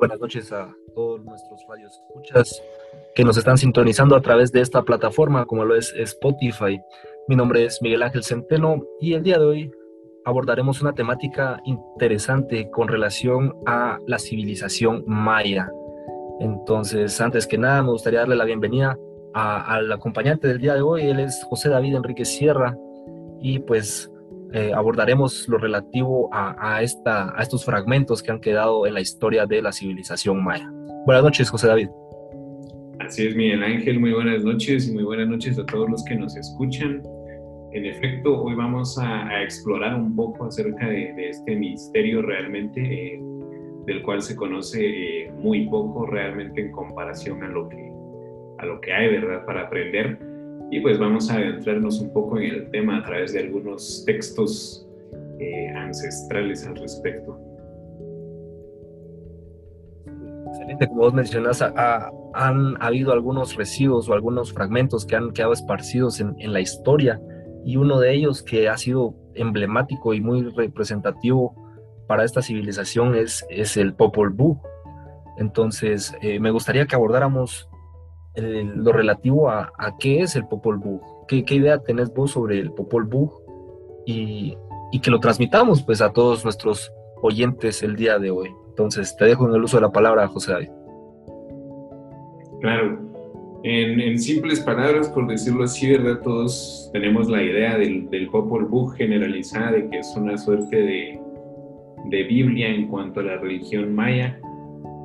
buenas noches a todos nuestros escuchas que nos están sintonizando a través de esta plataforma como lo es Spotify. Mi nombre es Miguel Ángel Centeno y el día de hoy abordaremos una temática interesante con relación a la civilización maya. Entonces, antes que nada, me gustaría darle la bienvenida al acompañante del día de hoy. Él es José David Enrique Sierra y pues eh, abordaremos lo relativo a, esta, a estos fragmentos que han quedado en la historia de la civilización maya. Buenas noches, José David. Así es, Miguel Ángel, muy buenas noches y muy buenas noches a todos los que nos escuchan. En efecto, hoy vamos a, explorar un poco acerca de, este misterio realmente, eh, del cual se conoce eh, muy poco realmente en comparación a lo que, a lo que hay, ¿verdad?, para aprender y pues vamos a adentrarnos un poco en el tema a través de algunos textos eh, ancestrales al respecto. Excelente, como vos mencionas, han habido algunos residuos o algunos fragmentos que han quedado esparcidos en, la historia y uno de ellos que ha sido emblemático y muy representativo para esta civilización es, es el Popol Vuh. Entonces, eh, me gustaría que abordáramos lo relativo a, qué es el Popol Vuh, ¿Qué, idea tenés vos sobre el Popol Vuh y, que lo transmitamos pues a todos nuestros oyentes el día de hoy. Entonces, te dejo en el uso de la palabra, José David. Claro, en, simples palabras, por decirlo así, ¿verdad? Todos tenemos la idea del, Popol Vuh generalizada, de que es una suerte de Biblia en cuanto a la religión maya,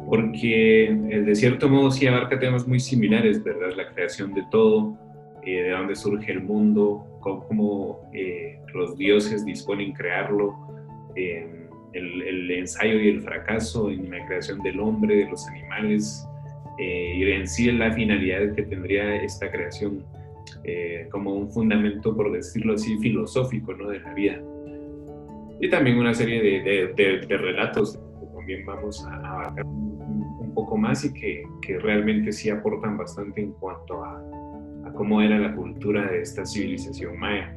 porque eh, de cierto modo sí abarca temas muy similares, ¿verdad? La creación de todo, eh, de dónde surge el mundo, cómo, eh, los dioses disponen crearlo, el, ensayo y el fracaso en la creación del hombre, de los animales, y en sí la finalidad que tendría esta creación como un fundamento, por decirlo así, filosófico ¿no? de la vida. Y también una serie de relatos que también vamos a abarcar poco más y que, que realmente sí aportan bastante en cuanto a, a, cómo era la cultura de esta civilización maya.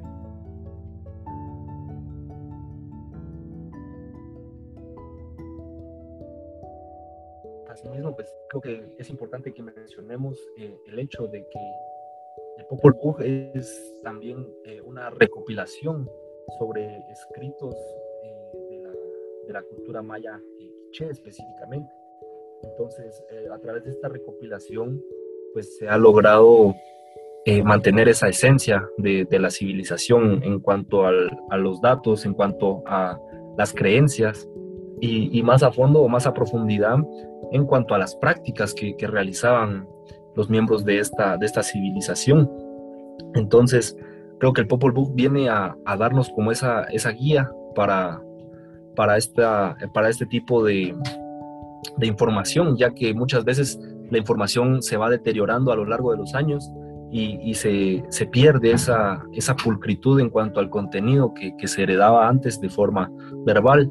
Asimismo, pues creo que es importante que mencionemos eh, el hecho de que el Popol Vuh es también eh, una recopilación sobre escritos eh, de, la, cultura maya quiché específicamente. Entonces, eh, a través de esta recopilación, pues se ha logrado eh, mantener esa esencia de, la civilización en cuanto a los datos, en cuanto a las creencias y, más a fondo o más a profundidad en cuanto a las prácticas que, realizaban los miembros de esta, de esta civilización. Entonces, creo que el Popol Vuh viene a, darnos como esa, esa guía para, para, esta, para este tipo de, de información, ya que muchas veces la información se va deteriorando a lo largo de los años y, se, pierde esa, esa pulcritud en cuanto al contenido que, se heredaba antes de forma verbal.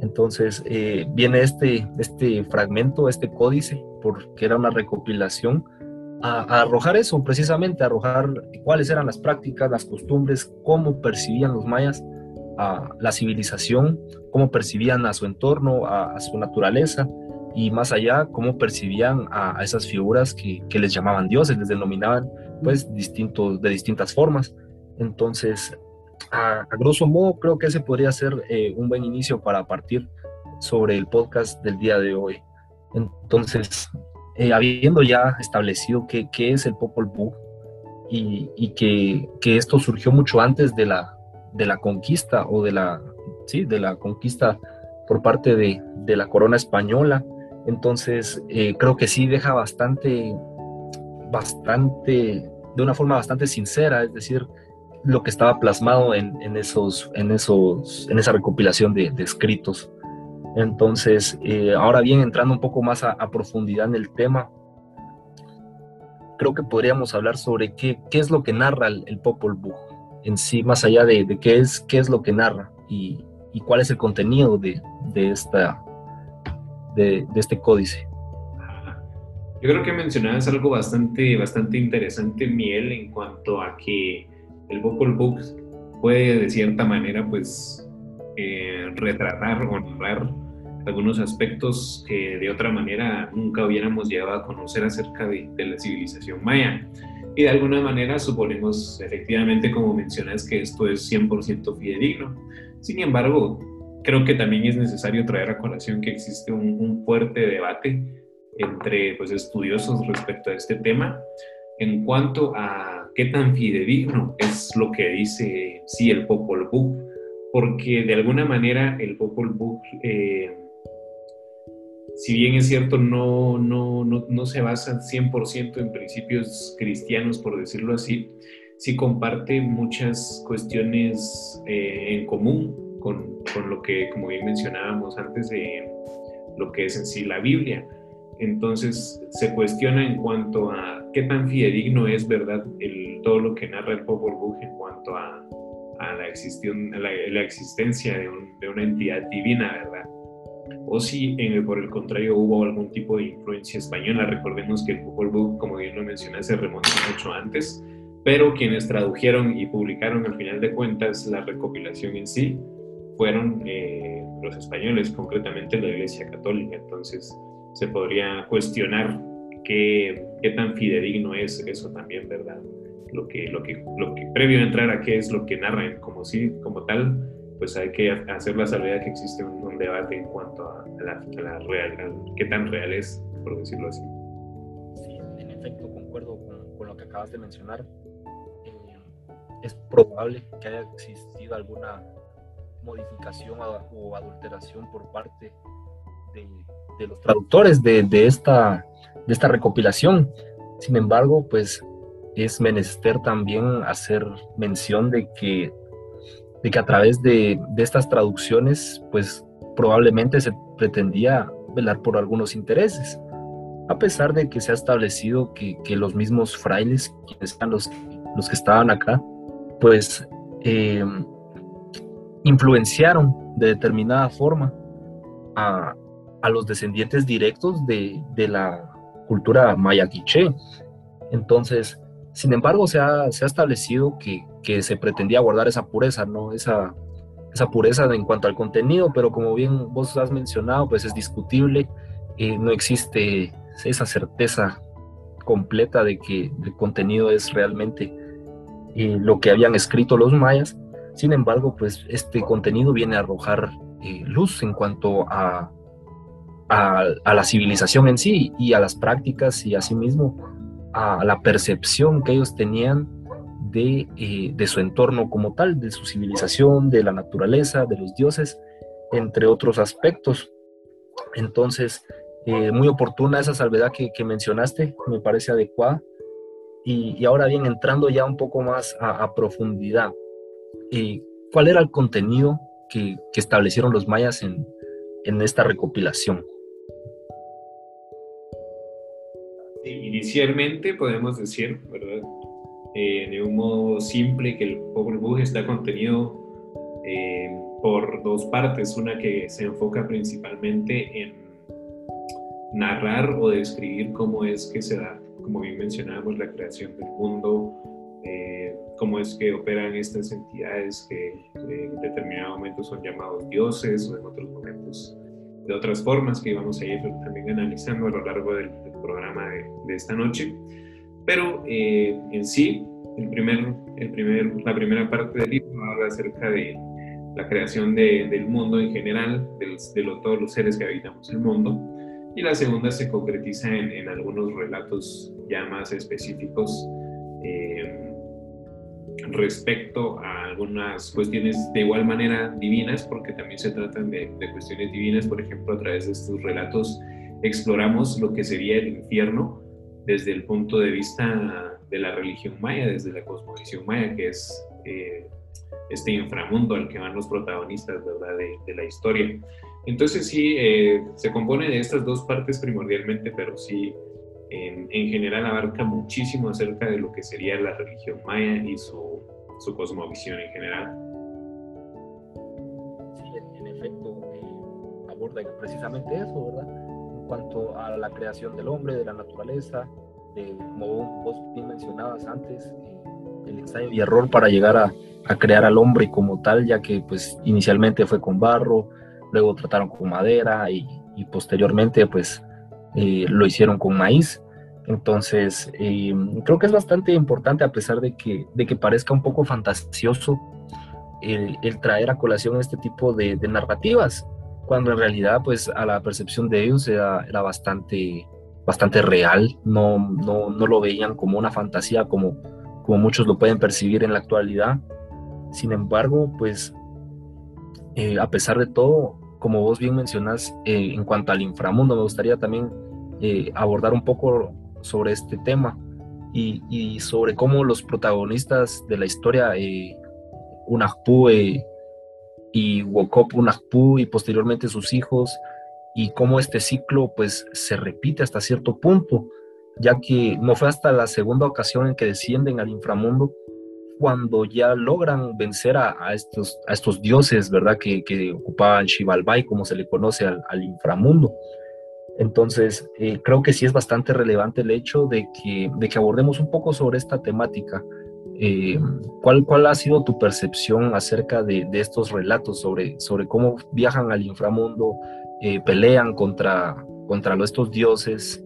Entonces eh, viene este, este fragmento, este códice, porque era una recopilación, a, arrojar eso, precisamente, a arrojar cuáles eran las prácticas, las costumbres, cómo percibían los mayas a la civilización, cómo percibían a su entorno, a su naturaleza, y más allá cómo percibían a, esas figuras que, que, les llamaban dioses, les denominaban pues distintos, de distintas formas. Entonces, a, grosso modo creo que ese podría ser eh, un buen inicio para partir sobre el podcast del día de hoy. Entonces, eh, habiendo ya establecido qué, qué es el Popol Vuh y, y que, que, esto surgió mucho antes de la, de la conquista o de la, sí, de la conquista por parte de, de la corona española, entonces, eh, creo que sí deja bastante, bastante, de una forma bastante sincera, es decir, lo que estaba plasmado en, esos, en, esos, en esa recopilación de, escritos. Entonces, eh, ahora bien, entrando un poco más a, profundidad en el tema, creo que podríamos hablar sobre qué, qué es lo que narra el, Popol Vuh en sí, más allá de, qué, es, qué es lo que narra y, cuál es el contenido de, de esta, de, este códice. Yo creo que mencionabas algo bastante, bastante interesante, Miel, en cuanto a que el Vocal Books puede de cierta manera pues eh, retratar o narrar algunos aspectos que de otra manera nunca hubiéramos llegado a conocer acerca de la civilización maya. Y de alguna manera suponemos efectivamente, como mencionas, que esto es 100% fidedigno. Sin embargo, creo que también es necesario traer a colación que existe un, fuerte debate entre pues, estudiosos respecto a este tema en cuanto a qué tan fidedigno es lo que dice sí el Popol Vuh, porque de alguna manera el Popol Vuh, eh, si bien es cierto, no, no, no, no se basa 100% en principios cristianos, por decirlo así, sí comparte muchas cuestiones eh, en común con, con lo que, como bien mencionábamos antes, de lo que es en sí la Biblia. Entonces se cuestiona en cuanto a qué tan fidedigno es verdad el, todo lo que narra el Popol Vuh en cuanto a, a la, existión, la, la, existencia de, de, una entidad divina, ¿verdad? O si por el contrario hubo algún tipo de influencia española. Recordemos que el Vuh, como bien lo mencioné, se remonta mucho antes, pero quienes tradujeron y publicaron al final de cuentas la recopilación en sí fueron eh, los españoles, concretamente la Iglesia Católica. Entonces, se podría cuestionar qué, qué, tan fidedigno es eso también, ¿verdad? Lo que, lo, que, lo que previo a entrar a qué es lo que narran como, sí, como tal, pues hay que hacer la salvedad que existe un, un debate en cuanto a la, a la real, a qué tan real es, por decirlo así. Sí, en efecto, concuerdo con, con lo que acabas de mencionar. Eh, es probable que haya existido alguna modificación o adulteración por parte de, de los traductores de, de, esta, de esta recopilación. Sin embargo, pues es menester también hacer mención de que, de que a través de, estas traducciones, pues probablemente se pretendía velar por algunos intereses, a pesar de que se ha establecido que, que los mismos frailes, quienes eran los, los que estaban acá, pues eh, influenciaron de determinada forma a, a los descendientes directos de, de la cultura maya quiché. Entonces, sin embargo, se ha, se ha establecido que, que, se pretendía guardar esa pureza, ¿no? Esa, esa pureza en cuanto al contenido, pero como bien vos has mencionado, pues es discutible, eh, no existe esa certeza completa de que el contenido es realmente eh, lo que habían escrito los mayas. Sin embargo, pues este contenido viene a arrojar eh, luz en cuanto a a, a, la civilización en sí y a las prácticas y asimismo a la percepción que ellos tenían de, eh, de, su entorno como tal, de su civilización, de la naturaleza, de los dioses, entre otros aspectos. Entonces, eh, muy oportuna esa salvedad que, mencionaste, me parece adecuada. Y, ahora bien, entrando ya un poco más a, a profundidad, eh, ¿cuál era el contenido que, que establecieron los mayas en, en esta recopilación? Inicialmente podemos decir, ¿verdad? Eh, de un modo simple que el Vuh está contenido eh, por dos partes, una que se enfoca principalmente en narrar o describir cómo es que se da, como bien mencionábamos, la creación del mundo, eh, cómo es que operan estas entidades que en determinado momento son llamados dioses o en otros momentos de otras formas que íbamos a ir también analizando a lo largo del, del programa de, de, esta noche. Pero eh, en sí, el primer, el primer, la primera parte del libro habla acerca de la creación de, del mundo en general, de lo, todos los seres que habitamos el mundo. Y la segunda se concretiza en, en algunos relatos ya más específicos eh, respecto a algunas cuestiones de igual manera divinas, porque también se tratan de, cuestiones divinas, por ejemplo, a través de estos relatos exploramos lo que sería el infierno desde el punto de vista de la religión maya, desde la cosmovisión maya, que es eh, este inframundo al que van los protagonistas de la historia. Entonces sí, eh, se compone de estas dos partes primordialmente, pero sí en, en, general abarca muchísimo acerca de lo que sería la religión maya y su, su cosmovisión en general. Sí, en efecto, eh, aborda precisamente eso, ¿verdad? En cuanto a la creación del hombre, de la naturaleza, de, como vos bien mencionabas antes, eh, el ensayo y error para llegar a, a, crear al hombre como tal, ya que pues inicialmente fue con barro, luego trataron con madera y, posteriormente pues eh, lo hicieron con maíz. Entonces, eh, creo que es bastante importante, a pesar de que, de que parezca un poco fantasioso, el, traer a colación este tipo de, narrativas, cuando en realidad, pues, a la percepción de ellos era, era bastante, bastante real, no, no, no, lo veían como una fantasía, como, como muchos lo pueden percibir en la actualidad. Sin embargo, pues, eh, a pesar de todo, como vos bien mencionás, eh, en cuanto al inframundo, me gustaría también abordar un poco sobre este tema y, sobre cómo los protagonistas de la historia, eh, eh, y Wokop y posteriormente sus hijos, y cómo este ciclo pues se repite hasta cierto punto, ya que no fue hasta la segunda ocasión en que descienden al inframundo cuando ya logran vencer a, estos, a estos dioses, ¿verdad? Que, ocupaban Shivalbai, como se le conoce al inframundo. Entonces, eh, creo que sí es bastante relevante el hecho de que, de que abordemos un poco sobre esta temática. Eh, ¿cuál, ¿Cuál ha sido tu percepción acerca de, de, estos relatos sobre, sobre cómo viajan al inframundo, eh, pelean contra, contra estos dioses,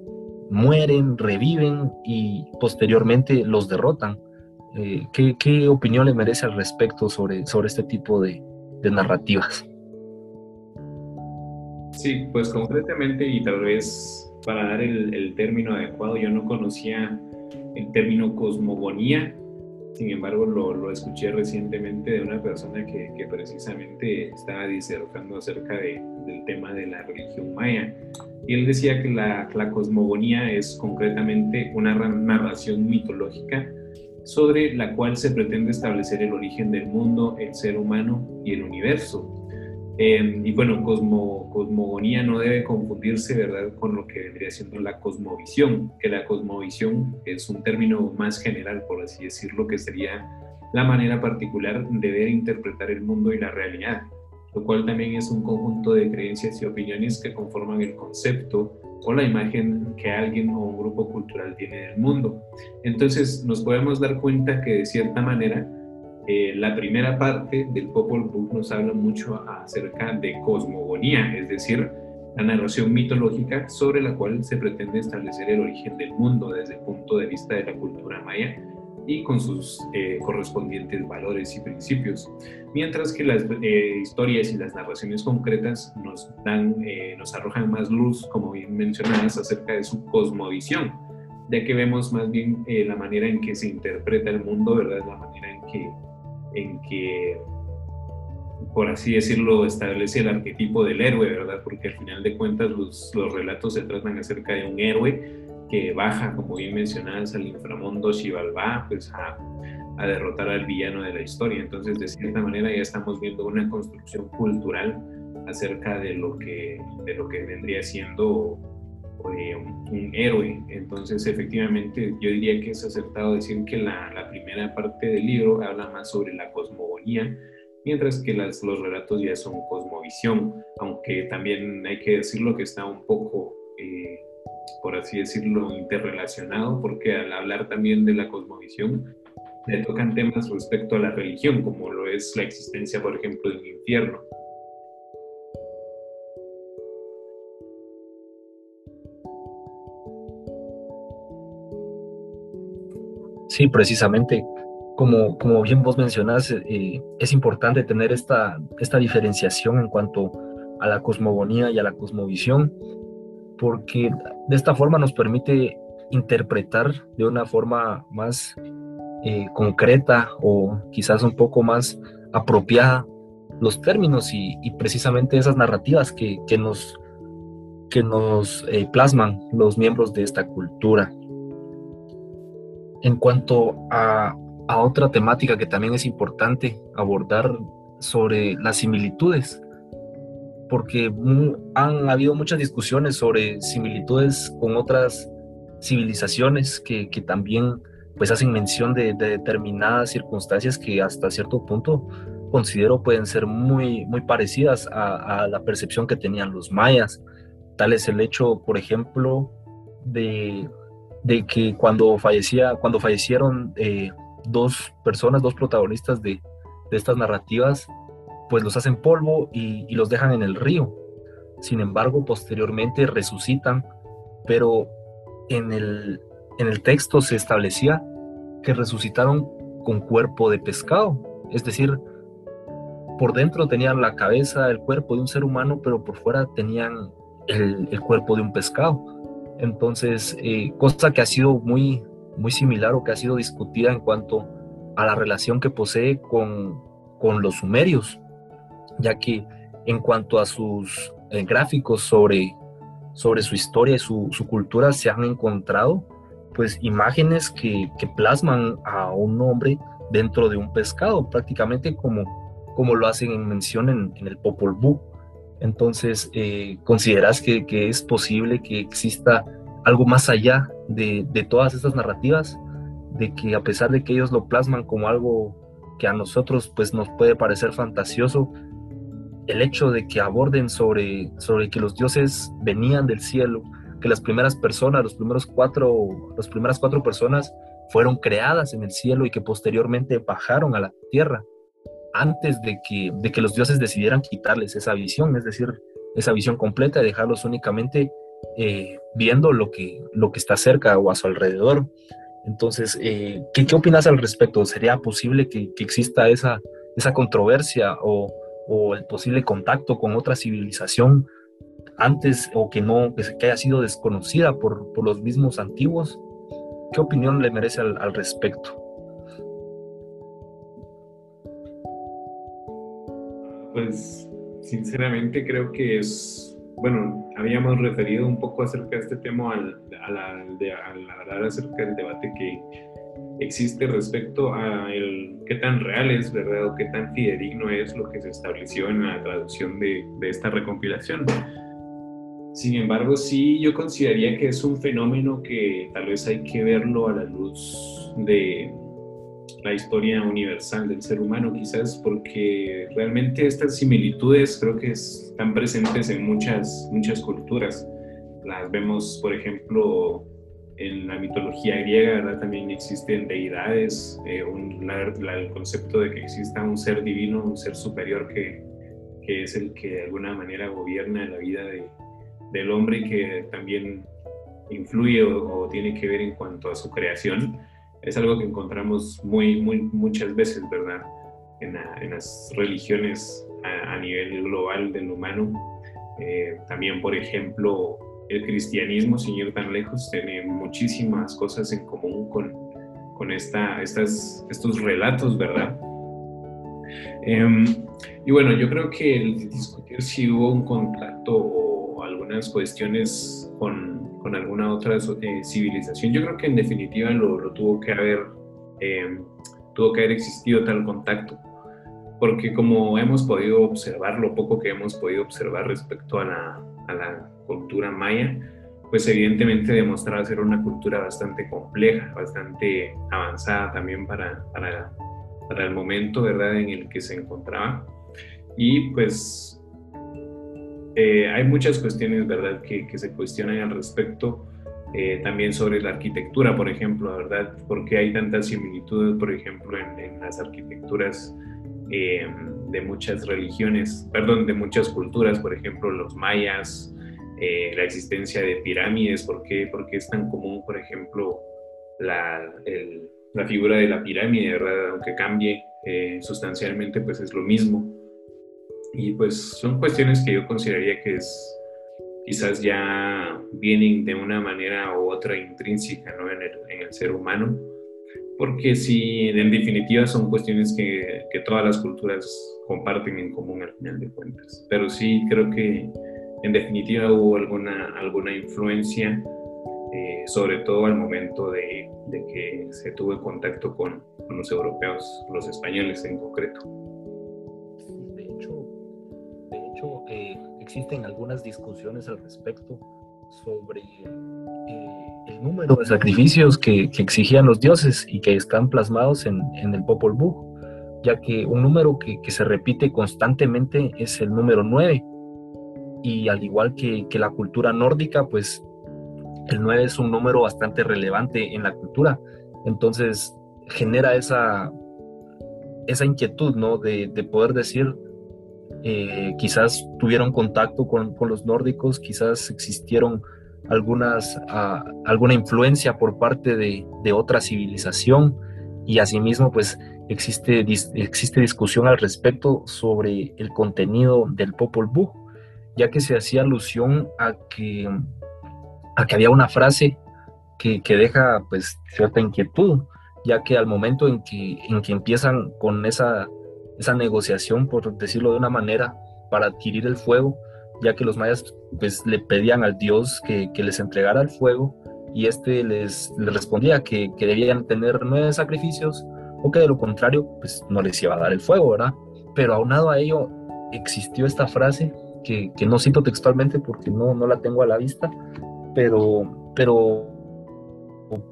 mueren, reviven y posteriormente los derrotan? ¿qué, ¿qué, opinión le merece al respecto sobre, sobre este tipo de, de narrativas? Sí, pues concretamente y tal vez para dar el, término adecuado, yo no conocía el término cosmogonía, sin embargo lo, escuché recientemente de una persona que, precisamente estaba disertando acerca de, del tema de la religión maya. Y él decía que la cosmogonía es concretamente una narración mitológica sobre la cual se pretende establecer el origen del mundo, el ser humano y el universo Em, y bueno, cosmo, cosmogonía no debe confundirse, ¿verdad?, con lo que vendría siendo la cosmovisión, que la cosmovisión es un término más general, por así decirlo, que sería la manera particular de ver e interpretar el mundo y la realidad, lo cual también es un conjunto de creencias y opiniones que conforman el concepto o la imagen que alguien o un grupo cultural tiene del mundo. Entonces nos podemos dar cuenta que de cierta manera eh, la primera parte del Popol Vuh nos habla mucho acerca de cosmogonía, es decir, la narración mitológica sobre la cual se pretende establecer el origen del mundo desde el punto de vista de la cultura maya y con sus eh, correspondientes valores y principios, mientras que las eh, historias y las narraciones concretas nos dan, nos arrojan más luz, como bien mencionabas, acerca de su cosmovisión, ya que vemos más bien la manera en que se interpreta el mundo, ¿verdad? La manera en que en que, por así decirlo, establece el arquetipo del héroe, ¿verdad? Porque al final de cuentas los, los relatos se tratan acerca de un héroe que baja, como bien mencionadas, al inframundo Xibalbá, pues a, a, derrotar al villano de la historia. Entonces, de cierta manera, ya estamos viendo una construcción cultural acerca de lo que, de lo que vendría siendo eh, un, héroe. Entonces, efectivamente, yo diría que es acertado decir que la, primera parte del libro habla más sobre la cosmogonía, mientras que las, los relatos ya son cosmovisión, aunque también hay que decirlo que está un poco, eh, por así decirlo, interrelacionado, porque al hablar también de la cosmovisión, le tocan temas respecto a la religión, como lo es la existencia, por ejemplo, del infierno. Sí, precisamente, como, como bien vos mencionás, eh, es importante tener esta, esta diferenciación en cuanto a la cosmogonía y a la cosmovisión, porque de esta forma nos permite interpretar de una forma más eh, concreta o quizás un poco más apropiada los términos y, precisamente esas narrativas que, que nos, que nos eh, plasman los miembros de esta cultura. En cuanto a, otra temática que también es importante abordar sobre las similitudes, porque han habido muchas discusiones sobre similitudes con otras civilizaciones que, también pues hacen mención de, determinadas circunstancias que hasta cierto punto considero pueden ser muy, muy parecidas a, la percepción que tenían los mayas. Tal es el hecho, por ejemplo, de de que cuando, fallecía, cuando fallecieron eh, dos personas, dos protagonistas de, estas narrativas, pues los hacen polvo y, los dejan en el río. Sin embargo, posteriormente resucitan, pero en el, en el texto se establecía que resucitaron con cuerpo de pescado, es decir, por dentro tenían la cabeza, el cuerpo de un ser humano, pero por fuera tenían el, cuerpo de un pescado. Entonces, eh, cosa que ha sido muy, muy similar o que ha sido discutida en cuanto a la relación que posee con, con los sumerios, ya que en cuanto a sus eh, gráficos sobre, sobre su historia y su, cultura se han encontrado pues imágenes que, que, plasman a un hombre dentro de un pescado, prácticamente como, como lo hacen en mención en, en el Popol Vuh. Entonces, eh, ¿consideras que, es posible que exista algo más allá de, de todas estas narrativas? De que a pesar de que ellos lo plasman como algo que a nosotros pues nos puede parecer fantasioso, el hecho de que aborden sobre, sobre que los dioses venían del cielo, que las primeras personas, los primeros cuatro, las primeras cuatro personas fueron creadas en el cielo y que posteriormente bajaron a la tierra antes de que, de que los dioses decidieran quitarles esa visión, es decir, esa visión completa y dejarlos únicamente eh, viendo lo que, lo que está cerca o a su alrededor. Entonces, eh, ¿qué, ¿qué, opinas al respecto? ¿Sería posible que, que exista esa, esa controversia o, o, el posible contacto con otra civilización antes o que no, que, haya sido desconocida por, por, los mismos antiguos? ¿Qué opinión le merece al, al respecto? Pues sinceramente creo que es bueno, habíamos referido un poco acerca de este tema al, hablar acerca del debate que existe respecto a el, qué tan real es, ¿verdad? O qué tan fidedigno es lo que se estableció en la traducción de, de esta recompilación. Sin embargo, sí, yo consideraría que es un fenómeno que tal vez hay que verlo a la luz de, la historia universal del ser humano, quizás porque realmente estas similitudes creo que están presentes en muchas, muchas culturas. Las vemos, por ejemplo, en la mitología griega, ¿verdad? También existen deidades, eh, el concepto de que exista un ser divino, un ser superior que, que es el que de alguna manera gobierna la vida de, del hombre y que también influye o, o tiene que ver en cuanto a su creación es algo que encontramos muy, muy, muchas veces, ¿verdad? En, las religiones a, nivel global del humano. Eh, también, por ejemplo, el cristianismo, sin ir tan lejos, tiene muchísimas cosas en común con, con esta, estas, estos relatos, ¿verdad? Em, y bueno, yo creo que el discutir si hubo un contacto o algunas cuestiones con con alguna otra eh, civilización. Yo creo que en definitiva lo, tuvo que haber, eh, tuvo que haber existido tal contacto, porque como hemos podido observar, lo poco que hemos podido observar respecto a la, cultura maya, pues evidentemente demostraba ser una cultura bastante compleja, bastante avanzada también para, para, para el momento, ¿verdad?, en el que se encontraba. Y pues eh, hay muchas cuestiones, ¿verdad?, que, se cuestionan al respecto. Eh, también sobre la arquitectura, por ejemplo, ¿verdad? Porque hay tantas similitudes, por ejemplo, en, las arquitecturas eh, de muchas religiones, perdón, de muchas culturas, por ejemplo, los mayas, la existencia de pirámides, ¿por qué? Porque es tan común, por ejemplo, la, la figura de la pirámide, ¿verdad? Aunque cambie sustancialmente, pues es lo mismo. Y pues son cuestiones que yo consideraría que es, quizás ya vienen de una manera u otra intrínseca ¿no? en, el, en, el, ser humano, porque sí, en definitiva son cuestiones que, que, todas las culturas comparten en común al final de cuentas. Pero sí creo que en definitiva hubo alguna, alguna influencia, eh, sobre todo al momento de, de, que se tuvo contacto con, con los europeos, los españoles en concreto. Existen algunas discusiones al respecto sobre eh, el número de sacrificios que, exigían los dioses y que están plasmados en, el Popol Vuh, ya que un número que, se repite constantemente es el número 9. Y al igual que, la cultura nórdica, pues el 9 es un número bastante relevante en la cultura. Entonces genera esa, esa inquietud, ¿no? De poder decir eh, quizás tuvieron contacto con, los nórdicos, quizás existieron algunas, ah, alguna influencia por parte de, otra civilización. Y asimismo pues existe, existe discusión al respecto sobre el contenido del Popol Vuh, ya que se hacía alusión a que, a que había una frase que, que deja pues cierta inquietud, ya que al momento en que, en que empiezan con esa esa negociación, por decirlo de una manera, para adquirir el fuego, ya que los mayas pues le pedían al dios que, les entregara el fuego y este les, respondía que, debían tener nueve sacrificios o que de lo contrario pues no les iba a dar el fuego, ¿verdad? Pero aunado a ello existió esta frase que, no cito textualmente porque no, no la tengo a la vista, pero, pero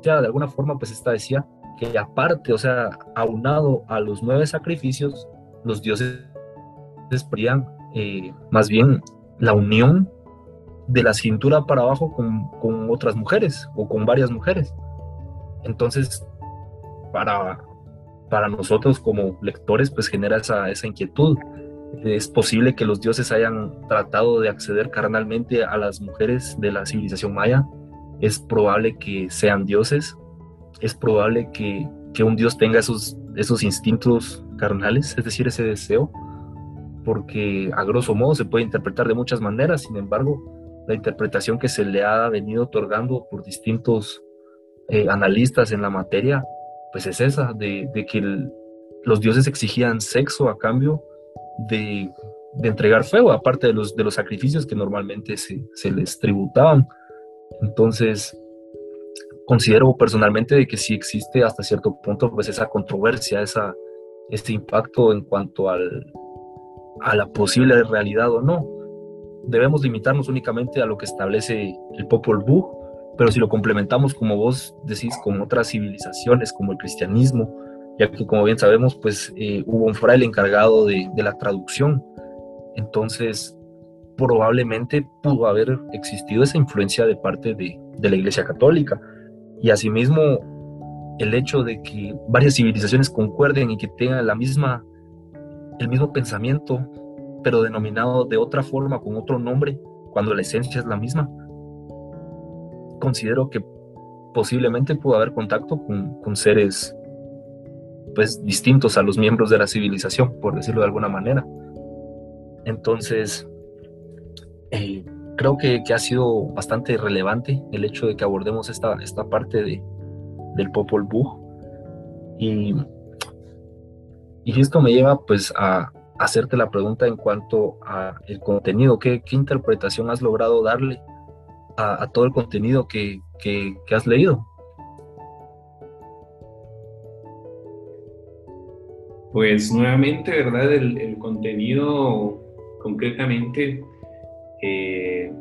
ya de alguna forma pues esta decía que aparte, o sea, aunado a los nueve sacrificios, los dioses pedían eh, más bien la unión de la cintura para abajo con, otras mujeres o con varias mujeres. Entonces, para, para nosotros como lectores, pues genera esa, esa inquietud. Es posible que los dioses hayan tratado de acceder carnalmente a las mujeres de la civilización maya. Es probable que sean dioses. Es probable que, que un dios tenga esos, esos instintos carnales, es decir, ese deseo, porque a grosso modo se puede interpretar de muchas maneras, sin embargo, la interpretación que se le ha venido otorgando por distintos eh, analistas en la materia, pues es esa, de, que los dioses exigían sexo a cambio de, entregar fuego, aparte de los, sacrificios que normalmente se, se les tributaban. Entonces, considero personalmente de que sí existe hasta cierto punto pues esa controversia, esa, este impacto en cuanto al, a la posible realidad o no. Debemos limitarnos únicamente a lo que establece el Popol Vuh, pero si lo complementamos, como vos decís, con otras civilizaciones como el cristianismo, ya que como bien sabemos, pues eh, hubo un fraile encargado de, de la traducción, entonces probablemente pudo haber existido esa influencia de parte de, de la Iglesia Católica. Y asimismo, el hecho de que varias civilizaciones concuerden y que tengan la misma, el mismo pensamiento, pero denominado de otra forma, con otro nombre, cuando la esencia es la misma, considero que posiblemente pudo haber contacto con, seres pues distintos a los miembros de la civilización, por decirlo de alguna manera. Entonces, eh, creo que, que, ha sido bastante relevante el hecho de que abordemos esta, esta parte de, del Popol Vuh. Y, y esto me lleva pues a, hacerte la pregunta en cuanto a el contenido, ¿qué, qué interpretación has logrado darle a, todo el contenido que, que, has leído? Pues nuevamente, ¿verdad? El, contenido concretamente eh,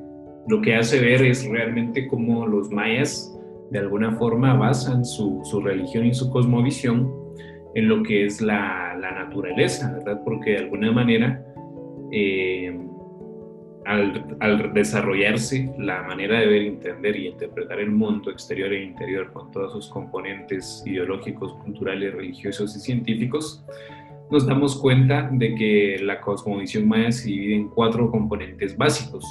lo que hace ver es realmente cómo los mayas de alguna forma basan su, su religión y su cosmovisión en lo que es la, la naturaleza, ¿verdad? Porque de alguna manera, eh, al, al, desarrollarse la manera de ver, entender y interpretar el mundo exterior e interior con todos sus componentes ideológicos, culturales, religiosos y científicos, nos damos cuenta de que la cosmovisión maya se divide en cuatro componentes básicos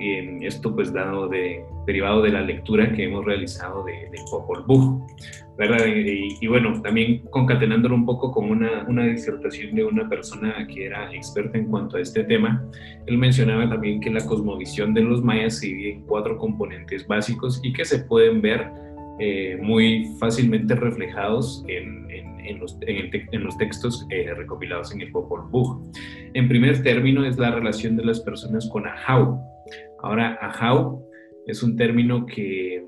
esto pues dado de, derivado de la lectura que hemos realizado de, del Popol Vuh, ¿verdad? Y, bueno, también concatenándolo un poco con una, una, disertación de una persona que era experta en cuanto a este tema, él mencionaba también que la cosmovisión de los mayas se divide en cuatro componentes básicos y que se pueden ver eh, muy fácilmente reflejados en, en, en, los, en los, textos eh, recopilados en el Popol Vuh. En primer término es la relación de las personas con Ahau, Ahora, ajau es un término que,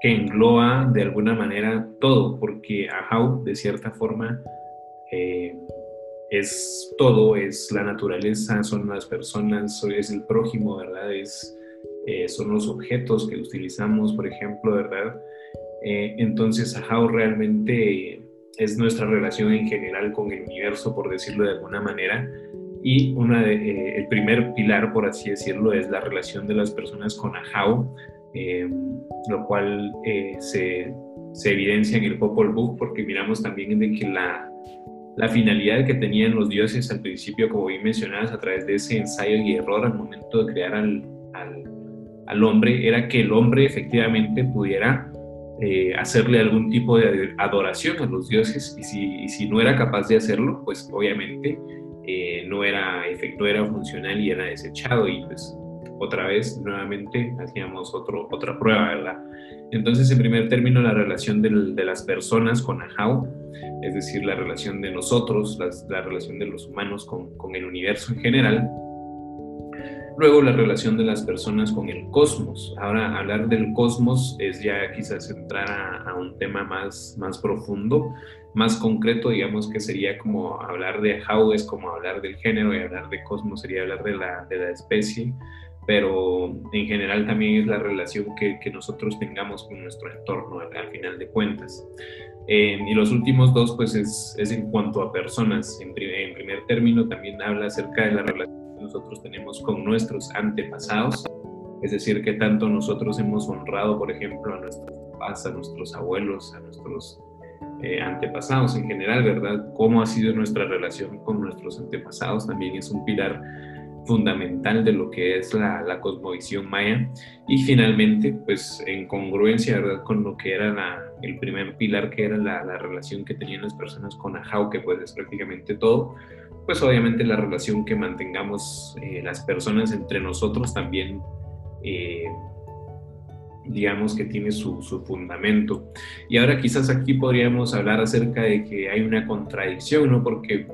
que engloba de alguna manera todo, porque ajau de cierta forma eh, es todo, es la naturaleza, son las personas, es el prójimo, ¿verdad? Es, eh, son los objetos que utilizamos, por ejemplo, ¿verdad? Eh, entonces, ajau realmente es nuestra relación en general con el universo, por decirlo de alguna manera, y una eh, el primer pilar, por así decirlo, es la relación de las personas con Ahau, eh, lo cual eh, se, se, evidencia en el Popol Vuh porque miramos también de que la, la finalidad que tenían los dioses al principio, como bien mencionabas, a través de ese ensayo y error al momento de crear al, al, hombre, era que el hombre efectivamente pudiera eh, hacerle algún tipo de adoración a los dioses y si, si no era capaz de hacerlo, pues obviamente eh, no, era, no era funcional y era desechado y pues otra vez nuevamente hacíamos otro, otra prueba, ¿verdad? Entonces, en primer término, la relación de las personas con Ahau, es decir, la relación de nosotros, la relación de los humanos con, con, el universo en general. Luego, la relación de las personas con el cosmos. Ahora, hablar del cosmos es ya quizás entrar a, a un tema más, más profundo, más concreto, digamos que sería como hablar de Ahau, es como hablar del género, y hablar de cosmos sería hablar de la, de la especie pero en general también es la relación que, que nosotros tengamos con nuestro entorno al, final de cuentas. Eh, y los últimos dos, pues es, es en cuanto a personas. En, en, primer término, también habla acerca de la relación que nosotros tenemos con nuestros antepasados, es decir, que tanto nosotros hemos honrado, por ejemplo, a nuestros papás, a nuestros abuelos, a nuestros eh, antepasados en general, ¿verdad? Cómo ha sido nuestra relación con nuestros antepasados también es un pilar fundamental de lo que es la, cosmovisión maya y finalmente pues en congruencia ¿verdad? con lo que era el primer pilar que era la, relación que tenían las personas con Ajau que pues es prácticamente todo pues obviamente la relación que mantengamos eh, las personas entre nosotros también eh, digamos que tiene su, su, fundamento. Y ahora quizás aquí podríamos hablar acerca de que hay una contradicción, ¿no? Porque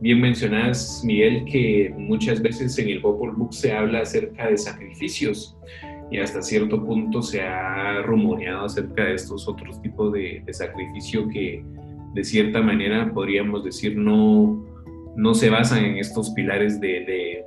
Bien mencionas, Miguel, que muchas veces en el Popol Book se habla acerca de sacrificios y hasta cierto punto se ha rumoreado acerca de estos otros tipos de, sacrificio que de cierta manera podríamos decir no, no se basan en estos pilares de, de,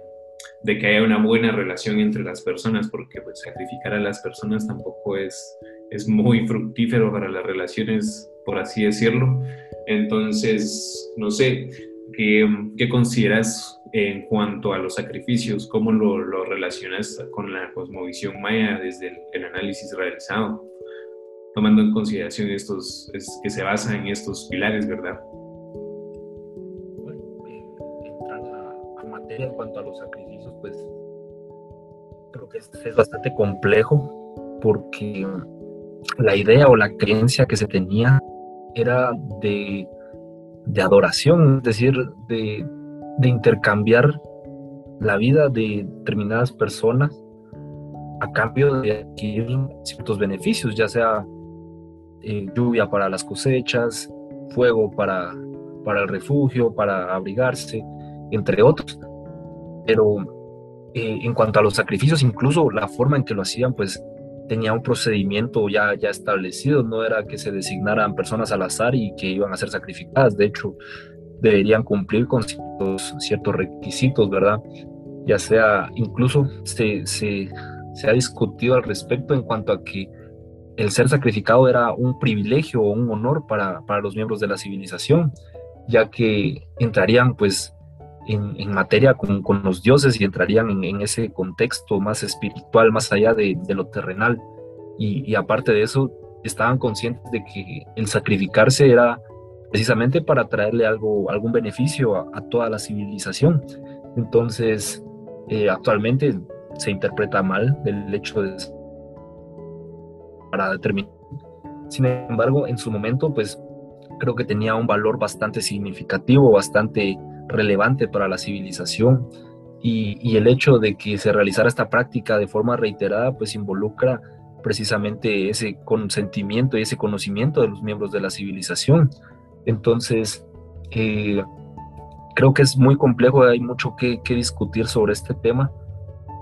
que haya una buena relación entre las personas, porque pues, sacrificar a las personas tampoco es, es muy fructífero para las relaciones, por así decirlo. Entonces, no sé, ¿Qué, consideras en cuanto a los sacrificios? ¿Cómo lo, relacionas con la cosmovisión maya desde el, análisis realizado? Tomando en consideración estos, que se basan en estos pilares, ¿verdad? Bueno, eh, a, materia en cuanto a los sacrificios, pues creo que es, es bastante complejo porque la idea o la creencia que se tenía era de de adoración, es decir, de, intercambiar la vida de determinadas personas a cambio de adquirir ciertos beneficios, ya sea eh, lluvia para las cosechas, fuego para, para el refugio, para abrigarse, entre otros. Pero eh, en cuanto a los sacrificios, incluso la forma en que lo hacían, pues tenía un procedimiento ya, ya establecido, no era que se designaran personas al azar y que iban a ser sacrificadas, de hecho, deberían cumplir con ciertos, ciertos requisitos, ¿verdad? Ya sea, incluso se, se, se, ha discutido al respecto en cuanto a que el ser sacrificado era un privilegio o un honor para, para los miembros de la civilización, ya que entrarían pues en, materia con, los dioses y entrarían en, ese contexto más espiritual, más allá de, lo terrenal. Y, aparte de eso, estaban conscientes de que el sacrificarse era precisamente para traerle algo, algún beneficio a, toda la civilización. Entonces, eh, actualmente se interpreta mal el hecho de para determinar. Sin embargo, en su momento, pues creo que tenía un valor bastante significativo, bastante relevante para la civilización y, el hecho de que se realizara esta práctica de forma reiterada pues involucra precisamente ese consentimiento y ese conocimiento de los miembros de la civilización. Entonces, eh, creo que es muy complejo, hay mucho que, discutir sobre este tema,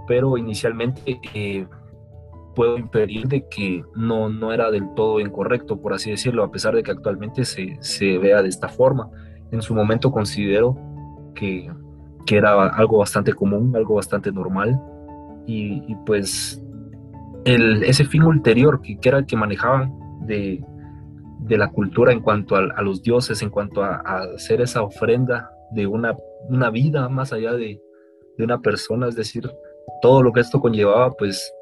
pero inicialmente eh, puedo inferir de que no, no era del todo incorrecto, por así decirlo, a pesar de que actualmente se, se vea de esta forma. En su momento considero que, era algo bastante común, algo bastante normal. Y, pues el, ese fin ulterior que, era el que manejaban de, la cultura en cuanto a, los dioses, en cuanto a, hacer esa ofrenda de una, una vida más allá de, una persona, es decir, todo lo que esto conllevaba, pues,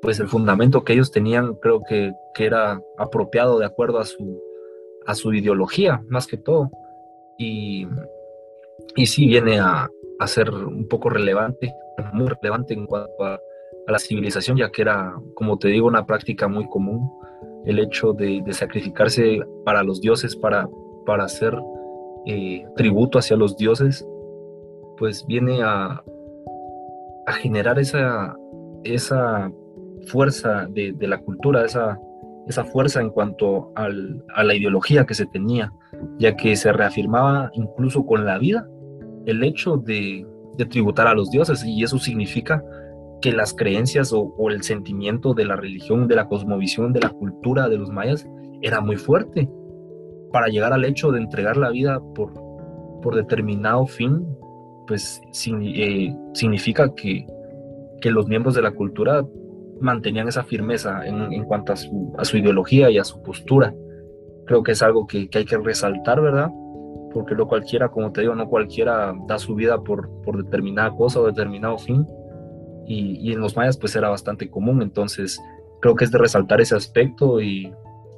pues el fundamento que ellos tenían creo que, que era apropiado de acuerdo a su, a su ideología, más que todo. y, y sí viene a, ser un poco relevante, muy relevante en cuanto a, la civilización, ya que era, como te digo, una práctica muy común el hecho de, sacrificarse para los dioses, para, para hacer eh, tributo hacia los dioses, pues viene a, a generar esa, esa fuerza de, de la cultura, esa, esa fuerza en cuanto al, a la ideología que se tenía, ya que se reafirmaba incluso con la vida el hecho de, tributar a los dioses y eso significa que las creencias o, o, el sentimiento de la religión, de la cosmovisión, de la cultura de los mayas era muy fuerte para llegar al hecho de entregar la vida por, por determinado fin, pues eh, significa que, que los miembros de la cultura mantenían esa firmeza en, en cuanto a su, a su, ideología y a su postura. Creo que es algo que, que, hay que resaltar, ¿verdad? Porque no cualquiera, como te digo, no cualquiera da su vida por, por determinada cosa o determinado fin. Y, y, en los mayas pues era bastante común, entonces creo que es de resaltar ese aspecto y,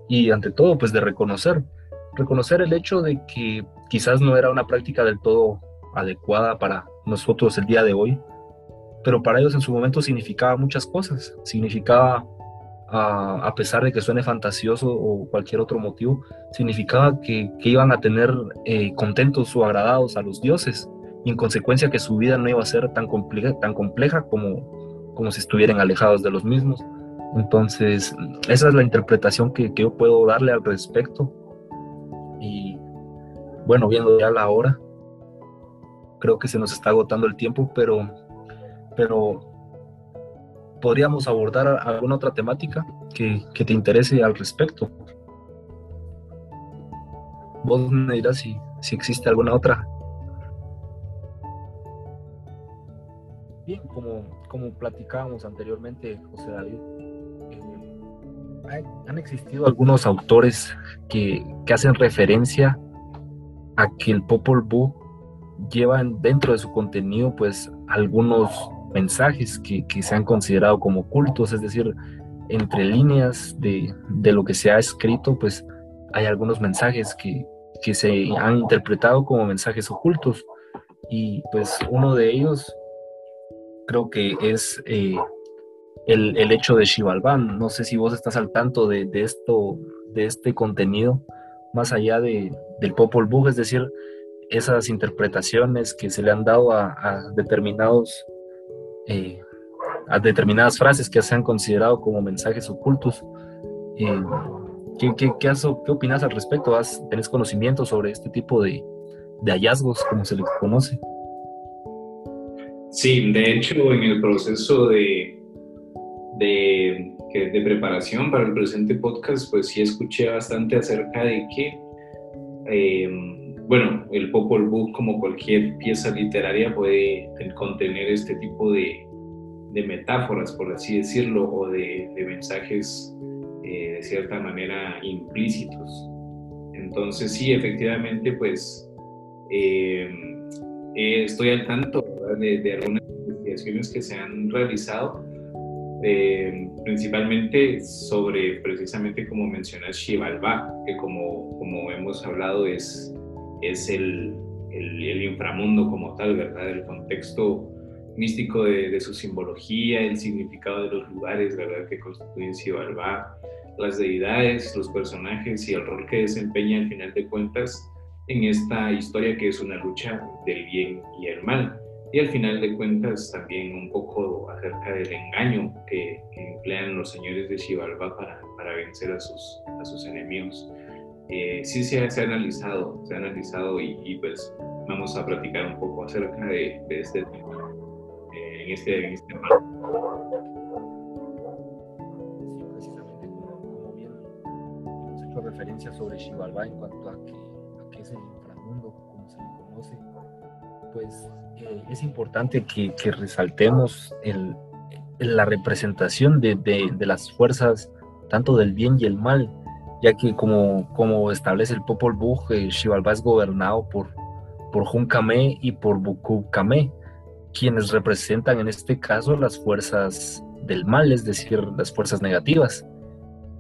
y ante todo pues de reconocer, reconocer el hecho de que quizás no era una práctica del todo adecuada para nosotros el día de hoy, pero para ellos en su momento significaba muchas cosas. Significaba, a pesar de que suene fantasioso o cualquier otro motivo, significaba que, que iban a tener eh, contentos o agradados a los dioses y en consecuencia que su vida no iba a ser tan compleja, tan compleja como, como si estuvieran alejados de los mismos. Entonces, esa es la interpretación que, que yo puedo darle al respecto. Y bueno, viendo ya la hora, creo que se nos está agotando el tiempo, pero pero podríamos abordar alguna otra temática que, te interese al respecto. Vos me dirás si, si existe alguna otra. Bien, como, como platicábamos anteriormente, José David, eh, han existido algunos autores que, que, hacen referencia a que el Popol Vuh lleva dentro de su contenido pues algunos mensajes que, que, se han considerado como ocultos, es decir, entre líneas de, de, lo que se ha escrito, pues hay algunos mensajes que, que se han interpretado como mensajes ocultos. Y pues uno de ellos creo que es eh, el, el, hecho de Shivalban. No sé si vos estás al tanto de, de esto, de este contenido, más allá de, del Popol Vuh, es decir, esas interpretaciones que se le han dado a, a determinados eh, a determinadas frases que se han considerado como mensajes ocultos. Eh, ¿qué, qué, qué, ¿Qué opinas al respecto? ¿Has, ¿Tenés conocimiento sobre este tipo de, de hallazgos, como se les conoce? Sí, de hecho, en el proceso de, de, de, preparación para el presente podcast, pues sí escuché bastante acerca de que, eh, bueno, el Popol Vuh, como cualquier pieza literaria, puede contener este tipo de, metáforas, por así decirlo, o de, mensajes eh, de cierta manera implícitos. Entonces sí, efectivamente, pues eh, eh, estoy al tanto de, algunas investigaciones que se han realizado, principalmente sobre, precisamente como mencionas, Xibalbá, que como, como hemos hablado es, es el, el, inframundo como tal, ¿verdad? El contexto místico de, su simbología, el significado de los lugares, ¿verdad?, que constituyen Xibalbá, las deidades, los personajes y el rol que desempeña al final de cuentas en esta historia que es una lucha del bien y el mal. Y al final de cuentas también un poco acerca del engaño que, emplean los señores de Xibalbá para, para vencer a sus, a sus enemigos. Eh, sí se se ha, analizado, se ha analizado y, y, pues vamos a platicar un poco acerca de, de este tema en este, en este. Sí, precisamente como, bien hemos hecho referencia sobre Xibalbá en cuanto a que, a que es el inframundo, como se le conoce, pues eh, es importante que, que resaltemos el, la representación de, de, de, las fuerzas tanto del bien y el mal, ya que como, como establece el Popol Vuh, eh, es gobernado por, por Juncamé y por Bucubcamé, quienes representan en este caso las fuerzas del mal, es decir, las fuerzas negativas.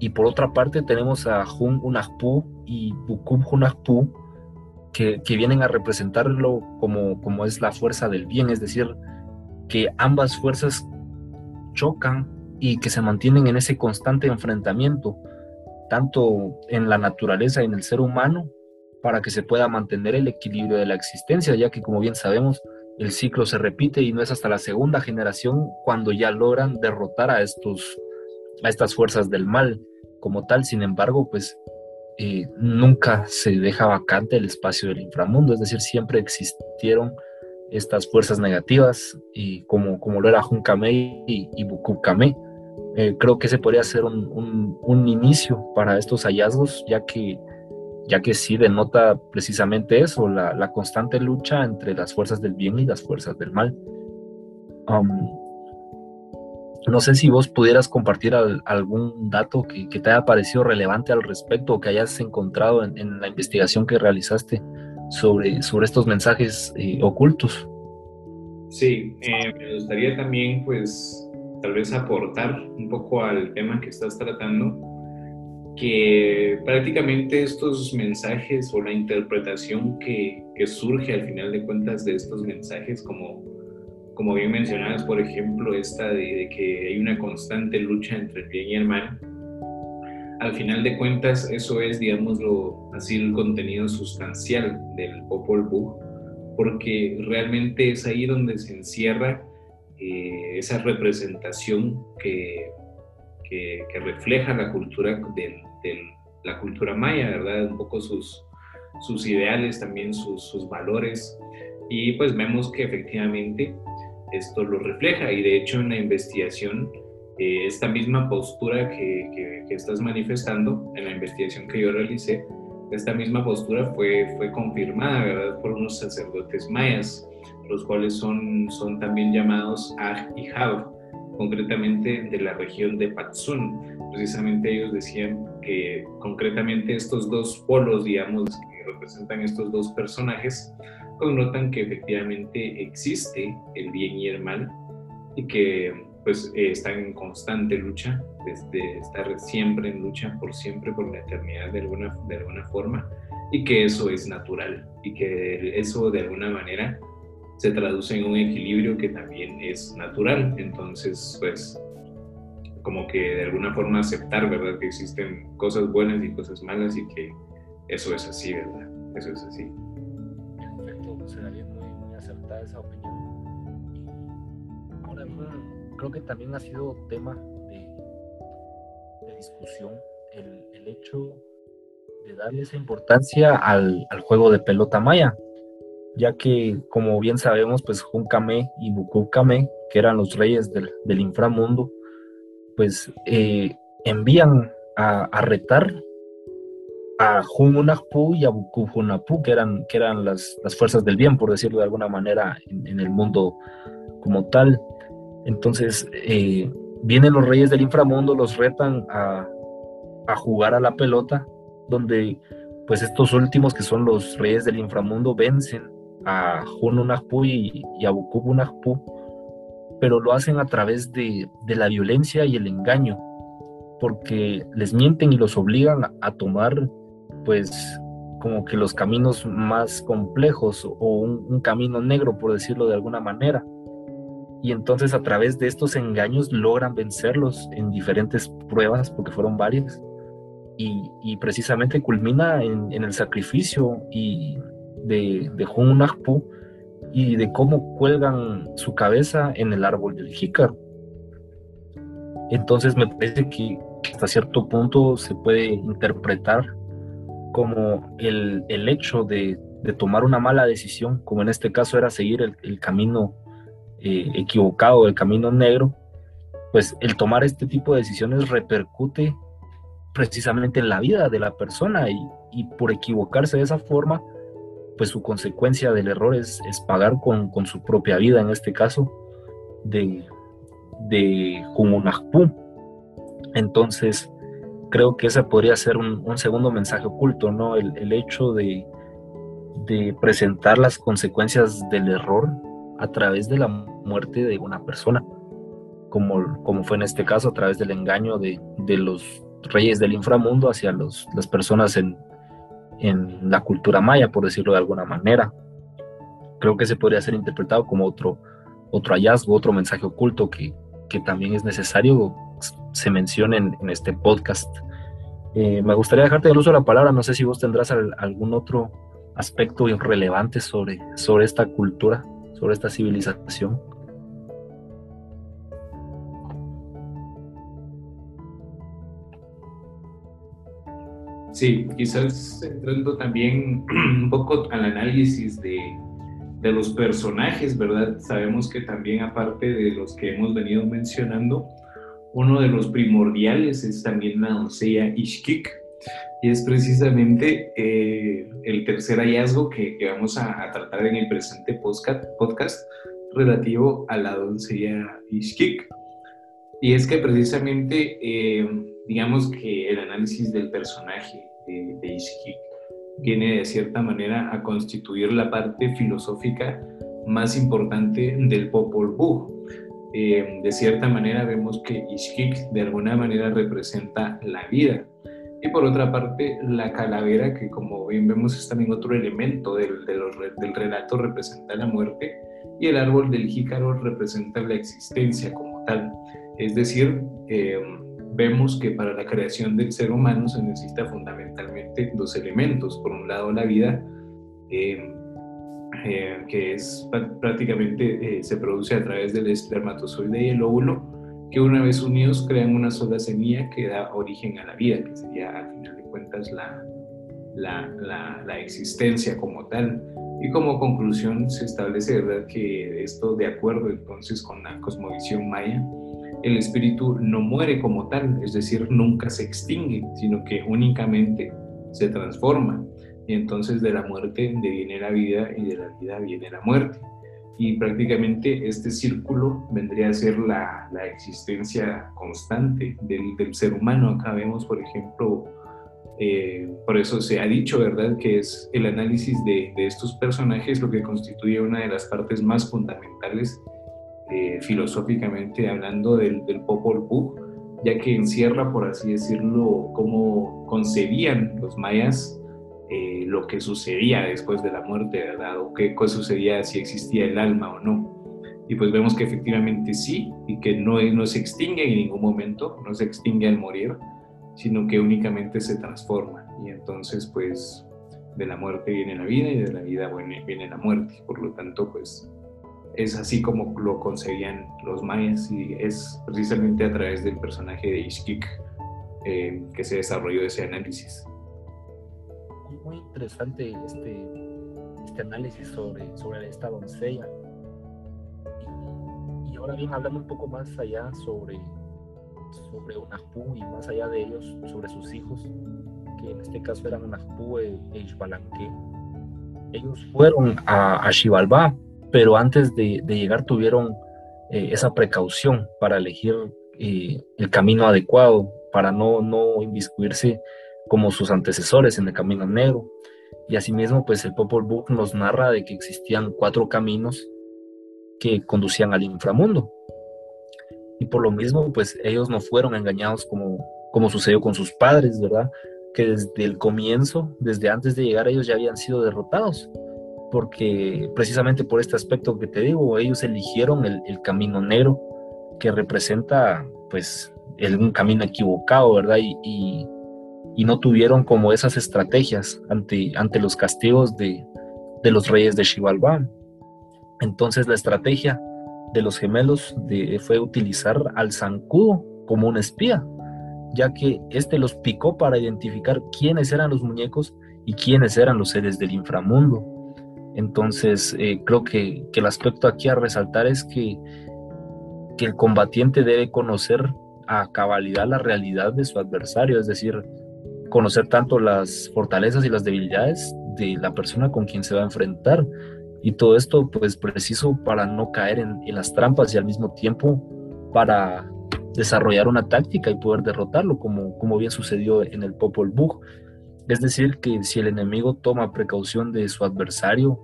Y por otra parte tenemos a Hun Unagpu y Bukub Hunagpu, que, vienen a representarlo como, como es la fuerza del bien, es decir, que ambas fuerzas chocan y que se mantienen en ese constante enfrentamiento, tanto en la naturaleza y en el ser humano, para que se pueda mantener el equilibrio de la existencia, ya que como bien sabemos, el ciclo se repite y no es hasta la segunda generación cuando ya logran derrotar a, estos, a estas fuerzas del mal como tal. Sin embargo, pues eh, nunca se deja vacante el espacio del inframundo, es decir, siempre existieron estas fuerzas negativas y como, como lo era Junkame y, y Bukukame. Eh, creo que ese podría ser un, un, inicio para estos hallazgos, ya que, ya que sí denota precisamente eso, la, la constante lucha entre las fuerzas del bien y las fuerzas del mal. Um, no sé si vos pudieras compartir algún dato que, te haya parecido relevante al respecto o que hayas encontrado en, la investigación que realizaste sobre, sobre estos mensajes eh, ocultos. Sí, eh, me gustaría también, pues, tal vez aportar un poco al tema que estás tratando, que prácticamente estos mensajes o la interpretación que, que surge al final de cuentas de estos mensajes como como bien mencionabas, por ejemplo, esta de, que hay una constante lucha entre el bien y el mal, al final de cuentas eso es, digámoslo así, el contenido sustancial del Popol Vuh, porque realmente es ahí donde se encierra eh, esa representación que, que, refleja la cultura de la cultura maya, ¿verdad? Un poco sus, sus ideales, también sus, sus valores, y pues vemos que efectivamente esto lo refleja y de hecho en la investigación eh, esta misma postura que, que, estás manifestando en la investigación que yo realicé, esta misma postura fue, fue confirmada ¿verdad? por unos sacerdotes mayas, los cuales son, son también llamados Aj y Jab, concretamente de la región de Patsun. Precisamente ellos decían que concretamente estos dos polos, digamos, que representan estos dos personajes, connotan que efectivamente existe el bien y el mal y que pues están en constante lucha, desde estar siempre en lucha por siempre, por la eternidad de alguna, de alguna forma, y que eso es natural y que eso de alguna manera se traduce en un equilibrio que también es natural. Entonces, pues, como que de alguna forma aceptar, ¿verdad? Que existen cosas buenas y cosas malas y que eso es así, ¿verdad? Eso es así esa opinión. ahora creo que también ha sido tema de, discusión el, hecho de darle esa importancia al, juego de pelota maya, ya que como bien sabemos, pues Junkame y Bukukame, que eran los reyes del, del inframundo, pues eh, envían a, a retar a Hununapú y a Bukuhunapu, que eran, que eran las, las, fuerzas del bien, por decirlo de alguna manera, en, el mundo como tal. Entonces, eh, vienen los reyes del inframundo, los retan a, a, jugar a la pelota, donde pues estos últimos, que son los reyes del inframundo, vencen a Hununapú y, y a Bukuhunapu, pero lo hacen a través de, de la violencia y el engaño, porque les mienten y los obligan a tomar pues como que los caminos más complejos o un, camino negro, por decirlo de alguna manera. Y entonces a través de estos engaños logran vencerlos en diferentes pruebas, porque fueron varias, y, precisamente culmina en, el sacrificio y de, de Hunahpu y de cómo cuelgan su cabeza en el árbol del jícaro. Entonces me parece que hasta cierto punto se puede interpretar como el, el hecho de, de, tomar una mala decisión, como en este caso era seguir el, el camino eh, equivocado, el camino negro, pues el tomar este tipo de decisiones repercute precisamente en la vida de la persona y, y por equivocarse de esa forma, pues su consecuencia del error es, es pagar con, con, su propia vida, en este caso de, de Humunajpú. Entonces, creo que ese podría ser un, segundo mensaje oculto, ¿no? El, hecho de, presentar las consecuencias del error a través de la muerte de una persona, como, como fue en este caso, a través del engaño de, los reyes del inframundo hacia los, las personas en, en la cultura maya, por decirlo de alguna manera. Creo que se podría ser interpretado como otro, otro hallazgo, otro mensaje oculto que, que también es necesario se mencione en, este podcast. Eh, me gustaría dejarte el uso de la palabra, no sé si vos tendrás algún otro aspecto relevante sobre, sobre esta cultura, sobre esta civilización. Sí, quizás entrando también un poco al análisis de, de, los personajes, ¿verdad? Sabemos que también aparte de los que hemos venido mencionando, uno de los primordiales es también la doncella Ishkik, y es precisamente eh, el tercer hallazgo que, que vamos a, tratar en el presente podcast, podcast relativo a la doncella Ishkik. Y es que precisamente, eh, digamos que el análisis del personaje de, de Ishkik viene de cierta manera a constituir la parte filosófica más importante del Popol Vuh. Eh, de cierta manera vemos que Ishkik de alguna manera representa la vida. Y por otra parte, la calavera, que como bien vemos es también otro elemento del, del relato, representa la muerte. Y el árbol del jícaro representa la existencia como tal. Es decir, eh, vemos que para la creación del ser humano se necesita fundamentalmente dos elementos. Por un lado, la vida, eh, eh, que es prácticamente se produce a través del espermatozoide y el óvulo, que una vez unidos crean una sola semilla que da origen a la vida, que sería al final de cuentas la, la, la existencia como tal. Y como conclusión se establece ¿verdad? que esto de acuerdo entonces con la cosmovisión maya, el espíritu no muere como tal, es decir, nunca se extingue, sino que únicamente se transforma. Y entonces de la muerte viene la vida y de la vida viene la muerte. Y prácticamente este círculo vendría a ser la, existencia constante del, del, ser humano. Acá vemos, por ejemplo, eh, por eso se ha dicho, ¿verdad?, que es el análisis de, de estos personajes lo que constituye una de las partes más fundamentales eh, filosóficamente hablando del, del Popol Vuh, ya que encierra, por así decirlo, cómo concebían los mayas eh, lo que sucedía después de la muerte, ¿verdad? O qué sucedía si existía el alma o no. Y pues vemos que efectivamente sí, y que no, no se extingue en ningún momento, no se extingue al morir, sino que únicamente se transforma. Y entonces, pues, de la muerte viene la vida y de la vida viene la muerte. Por lo tanto, pues, es así como lo concebían los mayas y es precisamente a través del personaje de Ishkik eh, que se desarrolló ese análisis. Muy interesante este, este análisis sobre, sobre esta doncella. Y, ahora bien, hablando un poco más allá sobre, sobre Unajpú y más allá de ellos, sobre sus hijos, que en este caso eran Unajpú e, e Ellos fueron a, a Xibalbá pero antes de, llegar tuvieron eh, esa precaución para elegir eh, el camino adecuado, para no, no inviscuirse como sus antecesores en el camino negro. Y asimismo, pues el Popol Vuh nos narra de que existían cuatro caminos que conducían al inframundo. Y por lo mismo, pues ellos no fueron engañados como, como sucedió con sus padres, ¿verdad? Que desde el comienzo, desde antes de llegar, ellos ya habían sido derrotados porque precisamente por este aspecto que te digo, ellos eligieron el, camino negro que representa pues el, un camino equivocado, ¿verdad? Y, no tuvieron como esas estrategias ante, los castigos de, los reyes de Xibalbá. Entonces la estrategia de los gemelos fue utilizar al zancudo como un espía, ya que este los picó para identificar quiénes eran los muñecos y quiénes eran los seres del inframundo. Entonces, eh, creo que, el aspecto aquí a resaltar es que, que el combatiente debe conocer a cabalidad la realidad de su adversario, es decir, conocer tanto las fortalezas y las debilidades de la persona con quien se va a enfrentar. Y todo esto, pues, preciso para no caer en, las trampas y al mismo tiempo para desarrollar una táctica y poder derrotarlo, como, como bien sucedió en el Popol Vuh. Es decir, que si el enemigo toma precaución de su adversario,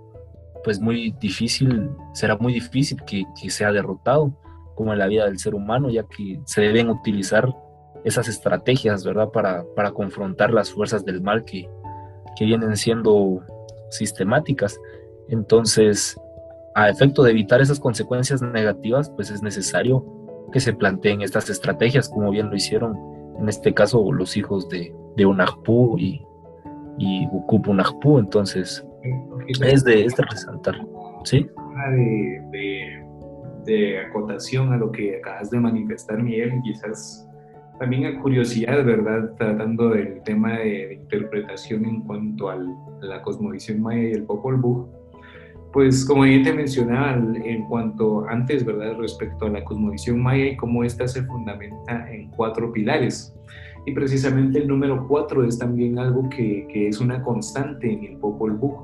pues muy difícil, será muy difícil que, sea derrotado, como en la vida del ser humano, ya que se deben utilizar esas estrategias, ¿verdad?, para, para confrontar las fuerzas del mal que, que vienen siendo sistemáticas. Entonces, a efecto de evitar esas consecuencias negativas, pues es necesario que se planteen estas estrategias, como bien lo hicieron en este caso los hijos de, de y, y Unagpu. Entonces, es de, es de resaltar. ¿Sí? De, de, de, acotación a lo que acabas de manifestar, Miguel, quizás también a curiosidad, ¿verdad? Tratando del tema de, interpretación en cuanto al, a la cosmovisión maya y el Popol Vuh pues como ya te mencionaba en cuanto antes, ¿verdad? Respecto a la cosmovisión maya y cómo ésta se fundamenta en cuatro pilares. Y precisamente el número cuatro es también algo que, que es una constante en el Popol Vuh.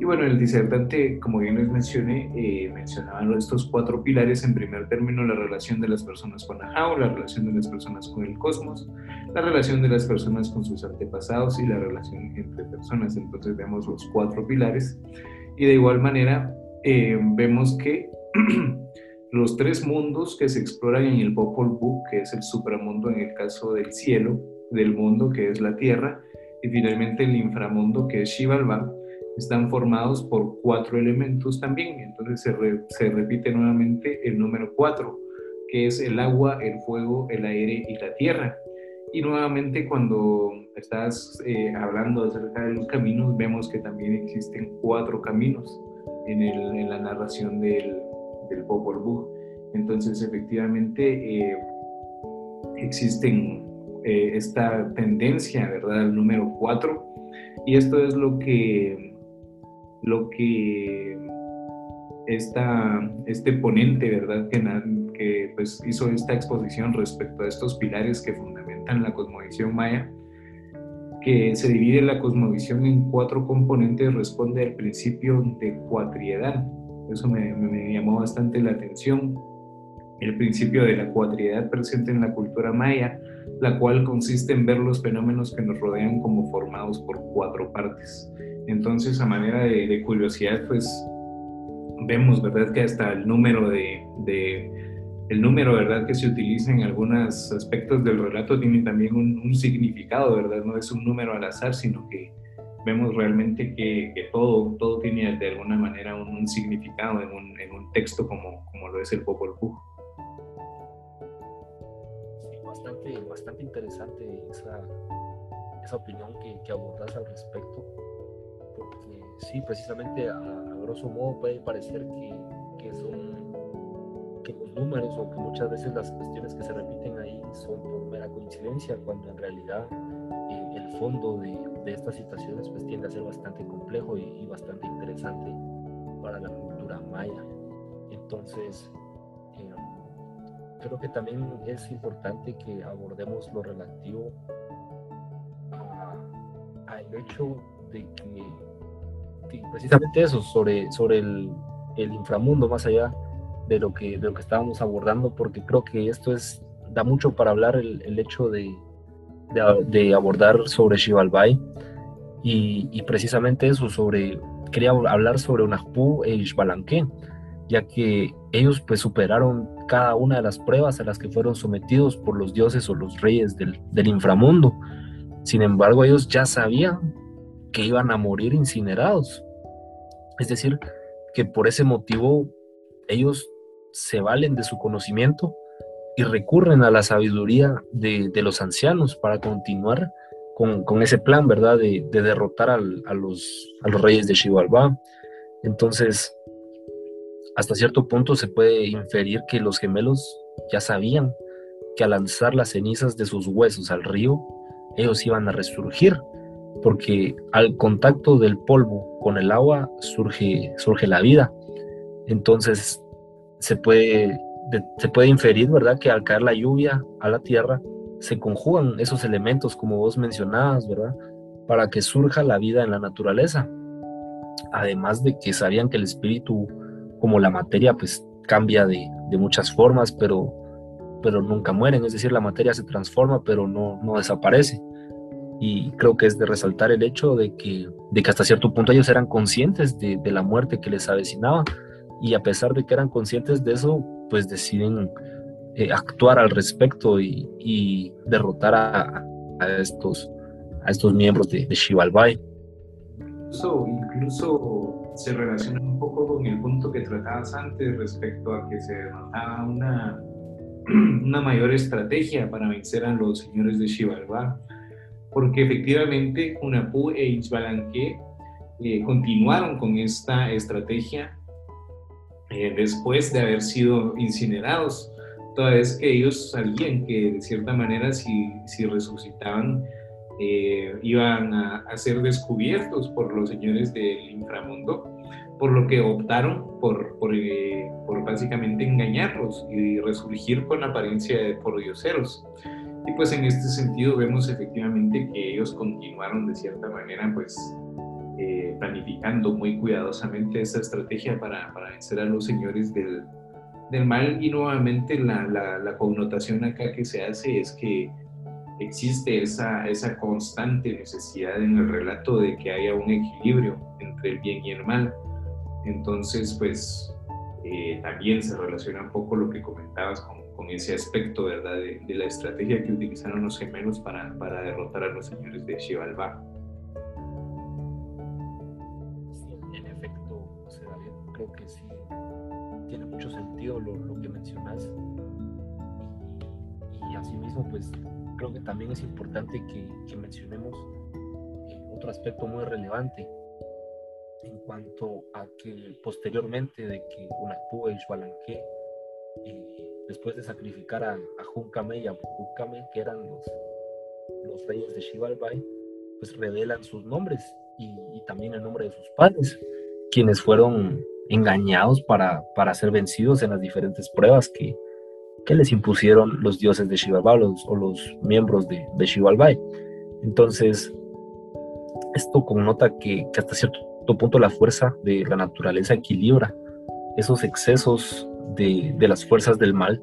Y bueno, el disertante, como bien les mencioné, eh, mencionaban estos cuatro pilares. En primer término, la relación de las personas con Ajao, la relación de las personas con el cosmos, la relación de las personas con sus antepasados y la relación entre personas. Entonces vemos los cuatro pilares. Y de igual manera, eh, vemos que los tres mundos que se exploran en el Popol Vuh, que es el supramundo en el caso del cielo, del mundo que es la tierra, y finalmente el inframundo que es Shivalba, están formados por cuatro elementos también. Entonces se, repite nuevamente el número cuatro, que es el agua, el fuego, el aire y la tierra. Y nuevamente cuando estás eh, hablando acerca de los caminos, vemos que también existen cuatro caminos en la narración del, del Popol Vuh. Entonces, efectivamente, eh, existen eh, esta tendencia, ¿verdad?, al número cuatro. Y esto es lo que, lo que esta, este ponente, ¿verdad?, que, que pues, hizo esta exposición respecto a estos pilares que fundamentan en la cosmovisión maya, que se divide la cosmovisión en cuatro componentes, responde al principio de cuatriedad. Eso me, llamó bastante la atención. El principio de la cuatriedad presente en la cultura maya, la cual consiste en ver los fenómenos que nos rodean como formados por cuatro partes. Entonces, a manera de, curiosidad, pues vemos, ¿verdad?, que hasta el número de, de el número, ¿verdad?, que se utiliza en algunos aspectos del relato tiene también un, significado, ¿verdad? No es un número al azar, sino que vemos realmente que, todo, todo tiene de alguna manera un, significado en un, en un, texto como, como lo es el Popol Vuh. Sí, bastante, bastante interesante esa, esa opinión que, que, abordas al respecto, porque sí, precisamente a, a grosso modo puede parecer que, que son que los números o que muchas veces las cuestiones que se repiten ahí son por mera coincidencia, cuando en realidad eh, el fondo de, de, estas situaciones pues tiende a ser bastante complejo y, bastante interesante para la cultura maya. Entonces, eh, creo que también es importante que abordemos lo relativo al hecho de que, precisamente eso, sobre, sobre el, el inframundo más allá de lo que, de lo que estábamos abordando, porque creo que esto es, da mucho para hablar el, el hecho de, de, abordar sobre Shivalbai y, y, precisamente eso, sobre, quería hablar sobre Unajpu e Ishbalanque, ya que ellos pues superaron cada una de las pruebas a las que fueron sometidos por los dioses o los reyes del inframundo. Sin embargo, ellos ya sabían que iban a morir incinerados. Es decir, que por ese motivo ellos se valen de su conocimiento y recurren a la sabiduría de, los ancianos para continuar con, ese plan, ¿verdad? De, derrotar a, los, a los reyes de Xibalbá. Entonces, hasta cierto punto se puede inferir que los gemelos ya sabían que al lanzar las cenizas de sus huesos al río, ellos iban a resurgir, porque al contacto del polvo con el agua surge, surge la vida. Entonces, se puede, se puede inferir, ¿verdad?, que al caer la lluvia a la tierra, se conjugan esos elementos, como vos mencionabas, ¿verdad?, para que surja la vida en la naturaleza. Además de que sabían que el espíritu, como la materia, pues cambia de, de muchas formas, pero, pero nunca mueren, es decir, la materia se transforma, pero no, no desaparece. Y creo que es de resaltar el hecho de que, de que hasta cierto punto ellos eran conscientes de, de la muerte que les avecinaba, y a pesar de que eran conscientes de eso, pues deciden eh, actuar al respecto y, derrotar a, estos, a estos miembros de, de Shivalbai. incluso, incluso se relaciona un poco con el punto que tratabas antes respecto a que se notaba una, una mayor estrategia para vencer a los señores de Xibalbá, porque efectivamente Hunapú e Ixbalanque eh, continuaron con esta estrategia eh, después de haber sido incinerados, toda vez que ellos sabían que de cierta manera si, si resucitaban eh, iban a, ser descubiertos por los señores del inframundo, por lo que optaron por, por, eh, por básicamente engañarlos y resurgir con apariencia de pordioseros. Y pues en este sentido vemos efectivamente que ellos continuaron de cierta manera pues eh, planificando muy cuidadosamente esa estrategia para, para vencer a los señores del, del mal y nuevamente la, la, la, connotación acá que se hace es que existe esa, esa constante necesidad en el relato de que haya un equilibrio entre el bien y el mal. Entonces, pues eh, también se relaciona un poco lo que comentabas con, con ese aspecto, ¿verdad?, de, de, la estrategia que utilizaron los gemelos para, para derrotar a los señores de Xibalbá. Que sí tiene mucho sentido lo, lo que mencionas. Y, y asimismo, pues creo que también es importante que, que mencionemos eh, otro aspecto muy relevante en cuanto a que posteriormente de que Unapú y Xualanque, eh, después de sacrificar a, a Juncame y a Bucame, que eran los, los reyes de Xibalbay, pues revelan sus nombres y, y, también el nombre de sus padres, quienes fueron engañados para, para ser vencidos en las diferentes pruebas que, que les impusieron los dioses de los, o los miembros de, de. Entonces, esto connota que, que, hasta cierto punto la fuerza de la naturaleza equilibra esos excesos de, de, las fuerzas del mal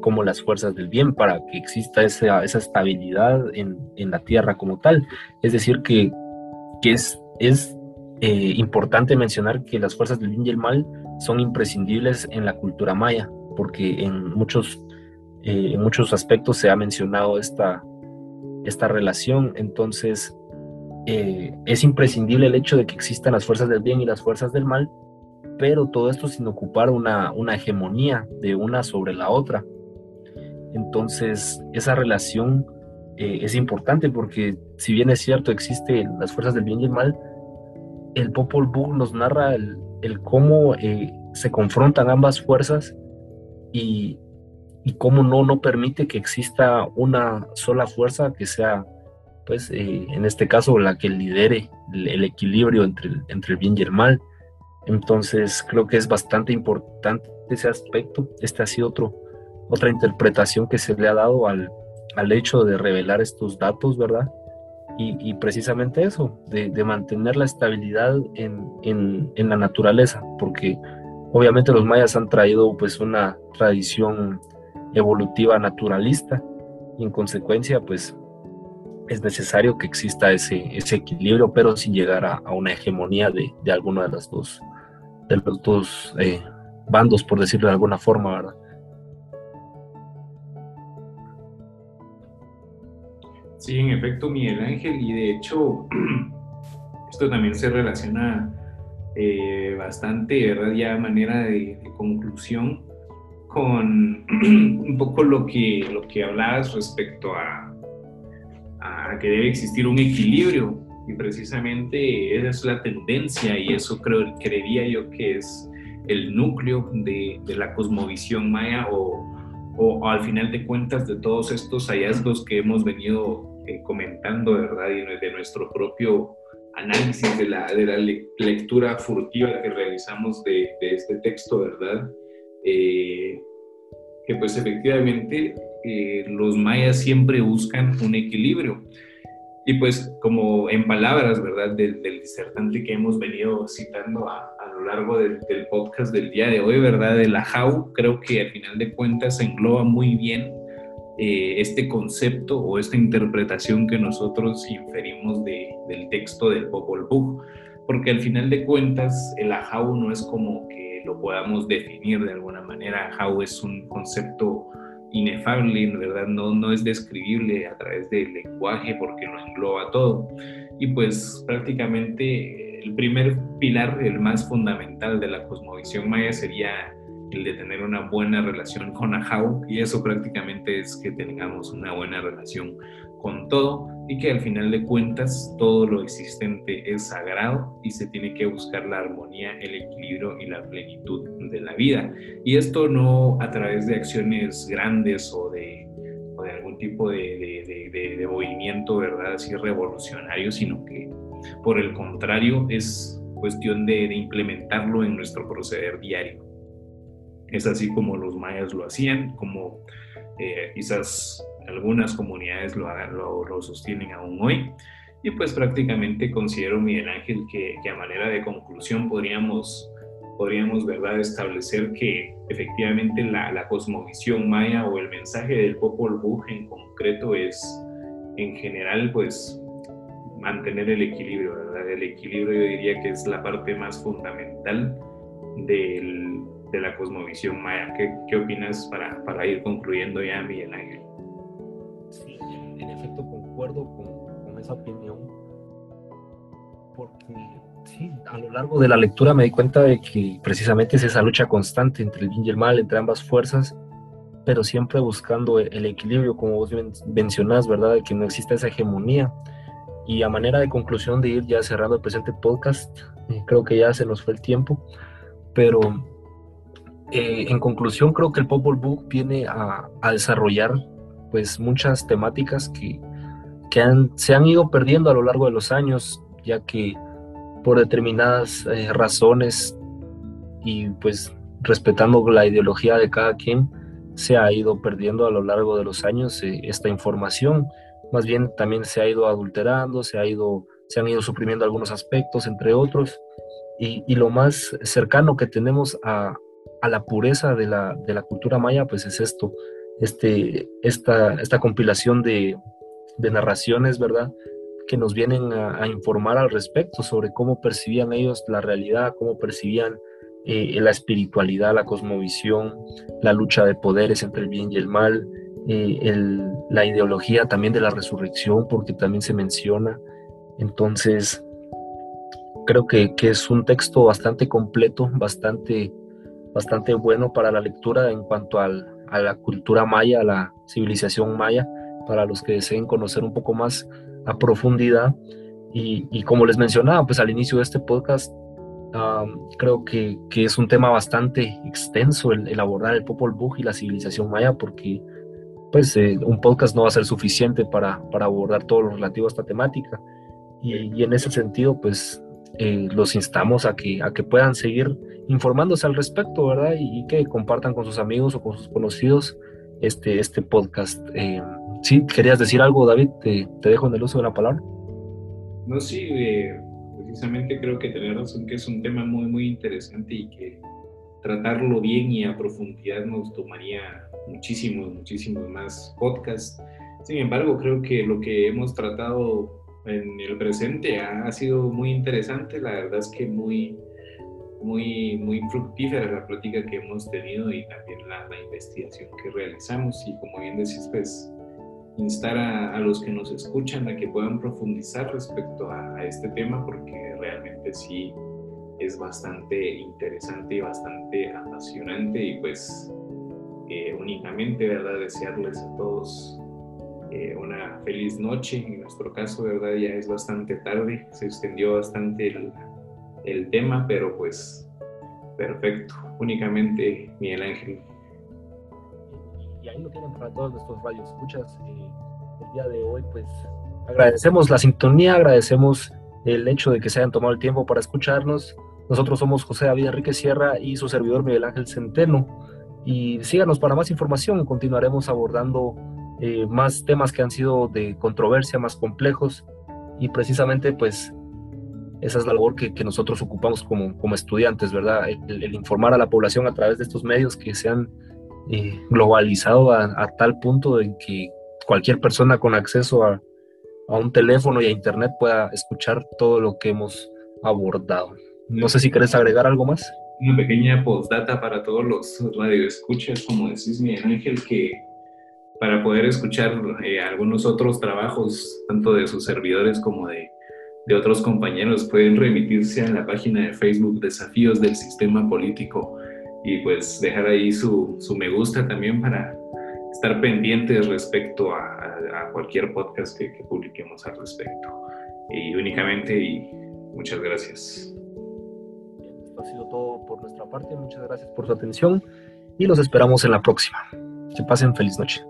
como las fuerzas del bien para que exista esa, esa estabilidad en, en, la tierra como tal. Es decir, que, que es, es eh, importante mencionar que las fuerzas del bien y el mal son imprescindibles en la cultura maya porque en muchos, eh, en muchos aspectos se ha mencionado esta, esta relación. Entonces, eh, es imprescindible el hecho de que existan las fuerzas del bien y las fuerzas del mal, pero todo esto sin ocupar una, una hegemonía de una sobre la otra. Entonces, esa relación eh, es importante porque si bien es cierto existen las fuerzas del bien y el mal, el Popol Vuh nos narra el, cómo eh, se confrontan ambas fuerzas y, cómo no, no permite que exista una sola fuerza que sea, pues, eh, en este caso, la que lidere el, el equilibrio entre el, entre el bien y el mal. Entonces, creo que es bastante importante ese aspecto. Este ha sido otro, otra interpretación que se le ha dado al, al hecho de revelar estos datos, ¿verdad? Y, precisamente eso, de, mantener la estabilidad en, en, la naturaleza, porque Obviamente los mayas han traído pues una tradición evolutiva naturalista y en consecuencia pues es necesario que exista ese, ese equilibrio pero sin llegar a, a una hegemonía de, de, alguno de los dos, de los dos eh, bandos por decirlo de alguna forma, ¿verdad? Sí, en efecto, Miguel Ángel, y de hecho, esto también se relaciona eh, bastante, ¿verdad? Ya manera de, conclusión con un poco lo que, lo que hablabas respecto a, a, que debe existir un equilibrio y precisamente esa es la tendencia y eso creo, creería yo que es el núcleo de, de la cosmovisión maya o, o, o, al final de cuentas de todos estos hallazgos que hemos venido eh, comentando, ¿verdad? Y de nuestro propio análisis de la, de la lectura furtiva que realizamos de, de este texto, ¿verdad? Eh, que pues efectivamente eh, los mayas siempre buscan un equilibrio. Y pues como en palabras, ¿verdad? Del, del disertante que hemos venido citando a, a lo largo del, del, podcast del día de hoy, ¿verdad? De la JAU, creo que al final de cuentas engloba muy bien eh, este concepto o esta interpretación que nosotros inferimos de, del texto del Popol Vuh, porque al final de cuentas el Ahau no es como que lo podamos definir de alguna manera, Ahau es un concepto inefable, ¿verdad? No, no es describible a través del lenguaje porque lo engloba todo. Y pues prácticamente el primer pilar, el más fundamental de la cosmovisión maya sería el de tener una buena relación con Ahau y eso prácticamente es que tengamos una buena relación con todo y que al final de cuentas todo lo existente es sagrado y se tiene que buscar la armonía, el equilibrio y la plenitud de la vida. Y esto no a través de acciones grandes o de, de algún tipo de, de, movimiento, ¿verdad? Así revolucionario, sino que por el contrario es cuestión de implementarlo en nuestro proceder diario. Es así como los mayas lo hacían, como eh, quizás algunas comunidades lo, lo, sostienen aún hoy. Y pues prácticamente considero, Miguel Ángel, que, que, a manera de conclusión podríamos, podríamos ¿verdad? establecer que efectivamente la, la cosmovisión maya o el mensaje del Popol Vuh en concreto es, en general, pues mantener el equilibrio, ¿verdad? El equilibrio yo diría que es la parte más fundamental del, de la cosmovisión maya. ¿Qué, qué opinas para, para, ir concluyendo ya, Miguel Ángel? Sí, en, efecto concuerdo con, con, esa opinión, porque sí, a lo largo de la lectura me di cuenta de que precisamente es esa lucha constante entre el bien y el mal, entre ambas fuerzas, pero siempre buscando el, equilibrio, como vos mencionás, ¿verdad? De que no exista esa hegemonía. Y a manera de conclusión de ir ya cerrando el presente podcast, eh, creo que ya se nos fue el tiempo, pero eh, en conclusión, creo que el Popol Book viene a, desarrollar pues muchas temáticas que, se han ido perdiendo a lo largo de los años, ya que por determinadas eh, razones y pues respetando la ideología de cada quien, se ha ido perdiendo a lo largo de los años eh, esta información. Más bien también se ha ido adulterando, se, ha ido, se han ido suprimiendo algunos aspectos, entre otros. y lo más cercano que tenemos a, a la pureza de la, de la, cultura maya, pues es esto, este, esta, esta compilación de, de narraciones, ¿verdad? Que nos vienen a, informar al respecto sobre cómo percibían ellos la realidad, cómo percibían eh, la espiritualidad, la cosmovisión, la lucha de poderes entre el bien y el mal, eh, el, la ideología también de la resurrección, porque también se menciona. Entonces, creo que, que es un texto bastante completo, bastante bastante bueno para la lectura en cuanto al, a la cultura maya, a la civilización maya, para los que deseen conocer un poco más a profundidad. Y, y como les mencionaba, pues al inicio de este podcast, creo que, que, es un tema bastante extenso el, abordar el Popol Vuh y la civilización maya, porque pues eh, un podcast no va a ser suficiente para, para abordar todo lo relativo a esta temática. Y, y en ese sentido, pues eh, los instamos a que, a que puedan seguir informándose al respecto, ¿verdad? Y, que compartan con sus amigos o con sus conocidos este, este podcast. Eh, sí, querías decir algo, David, te, dejo en el uso de la palabra. No, sí, eh, precisamente creo que tenés razón que es un tema muy, muy interesante y que tratarlo bien y a profundidad nos tomaría muchísimos, muchísimos más podcasts. Sin embargo, creo que lo que hemos tratado en el presente ha, sido muy interesante, la verdad es que muy, muy, muy fructífera la plática que hemos tenido y también la, investigación que realizamos y como bien decís, pues instar a, los que nos escuchan a que puedan profundizar respecto a, este tema porque realmente sí es bastante interesante y bastante apasionante y pues eh, únicamente, ¿verdad? Desearles a todos eh, una feliz noche. En nuestro caso, verdad, ya es bastante tarde, se extendió bastante el, el tema, pero pues perfecto. Únicamente Miguel Ángel. Y ahí lo tienen para todos nuestros radios escuchas. Eh, el día de hoy, pues agradecemos la sintonía, agradecemos el hecho de que se hayan tomado el tiempo para escucharnos. Nosotros somos José David Enrique Sierra y su servidor Miguel Ángel Centeno. Y síganos para más información, continuaremos abordando eh, más temas que han sido de controversia, más complejos, y precisamente pues esa es la labor que, nosotros ocupamos como, como estudiantes, ¿verdad? El, informar a la población a través de estos medios que se han eh, globalizado a, tal punto en que cualquier persona con acceso a, a un teléfono y a internet pueda escuchar todo lo que hemos abordado. No sé si querés agregar algo más. Una pequeña postdata para todos los radioescuchas, como decís Miguel Ángel, que para poder escuchar eh, algunos otros trabajos, tanto de sus servidores como de, de otros compañeros, pueden remitirse a la página de Facebook Desafíos del Sistema Político y pues dejar ahí su, su me gusta también para estar pendientes respecto a, cualquier podcast que, que, publiquemos al respecto. Y únicamente, y muchas gracias. Esto ha sido todo por nuestra parte. Muchas gracias por su atención y los esperamos en la próxima. Que pasen feliz noche.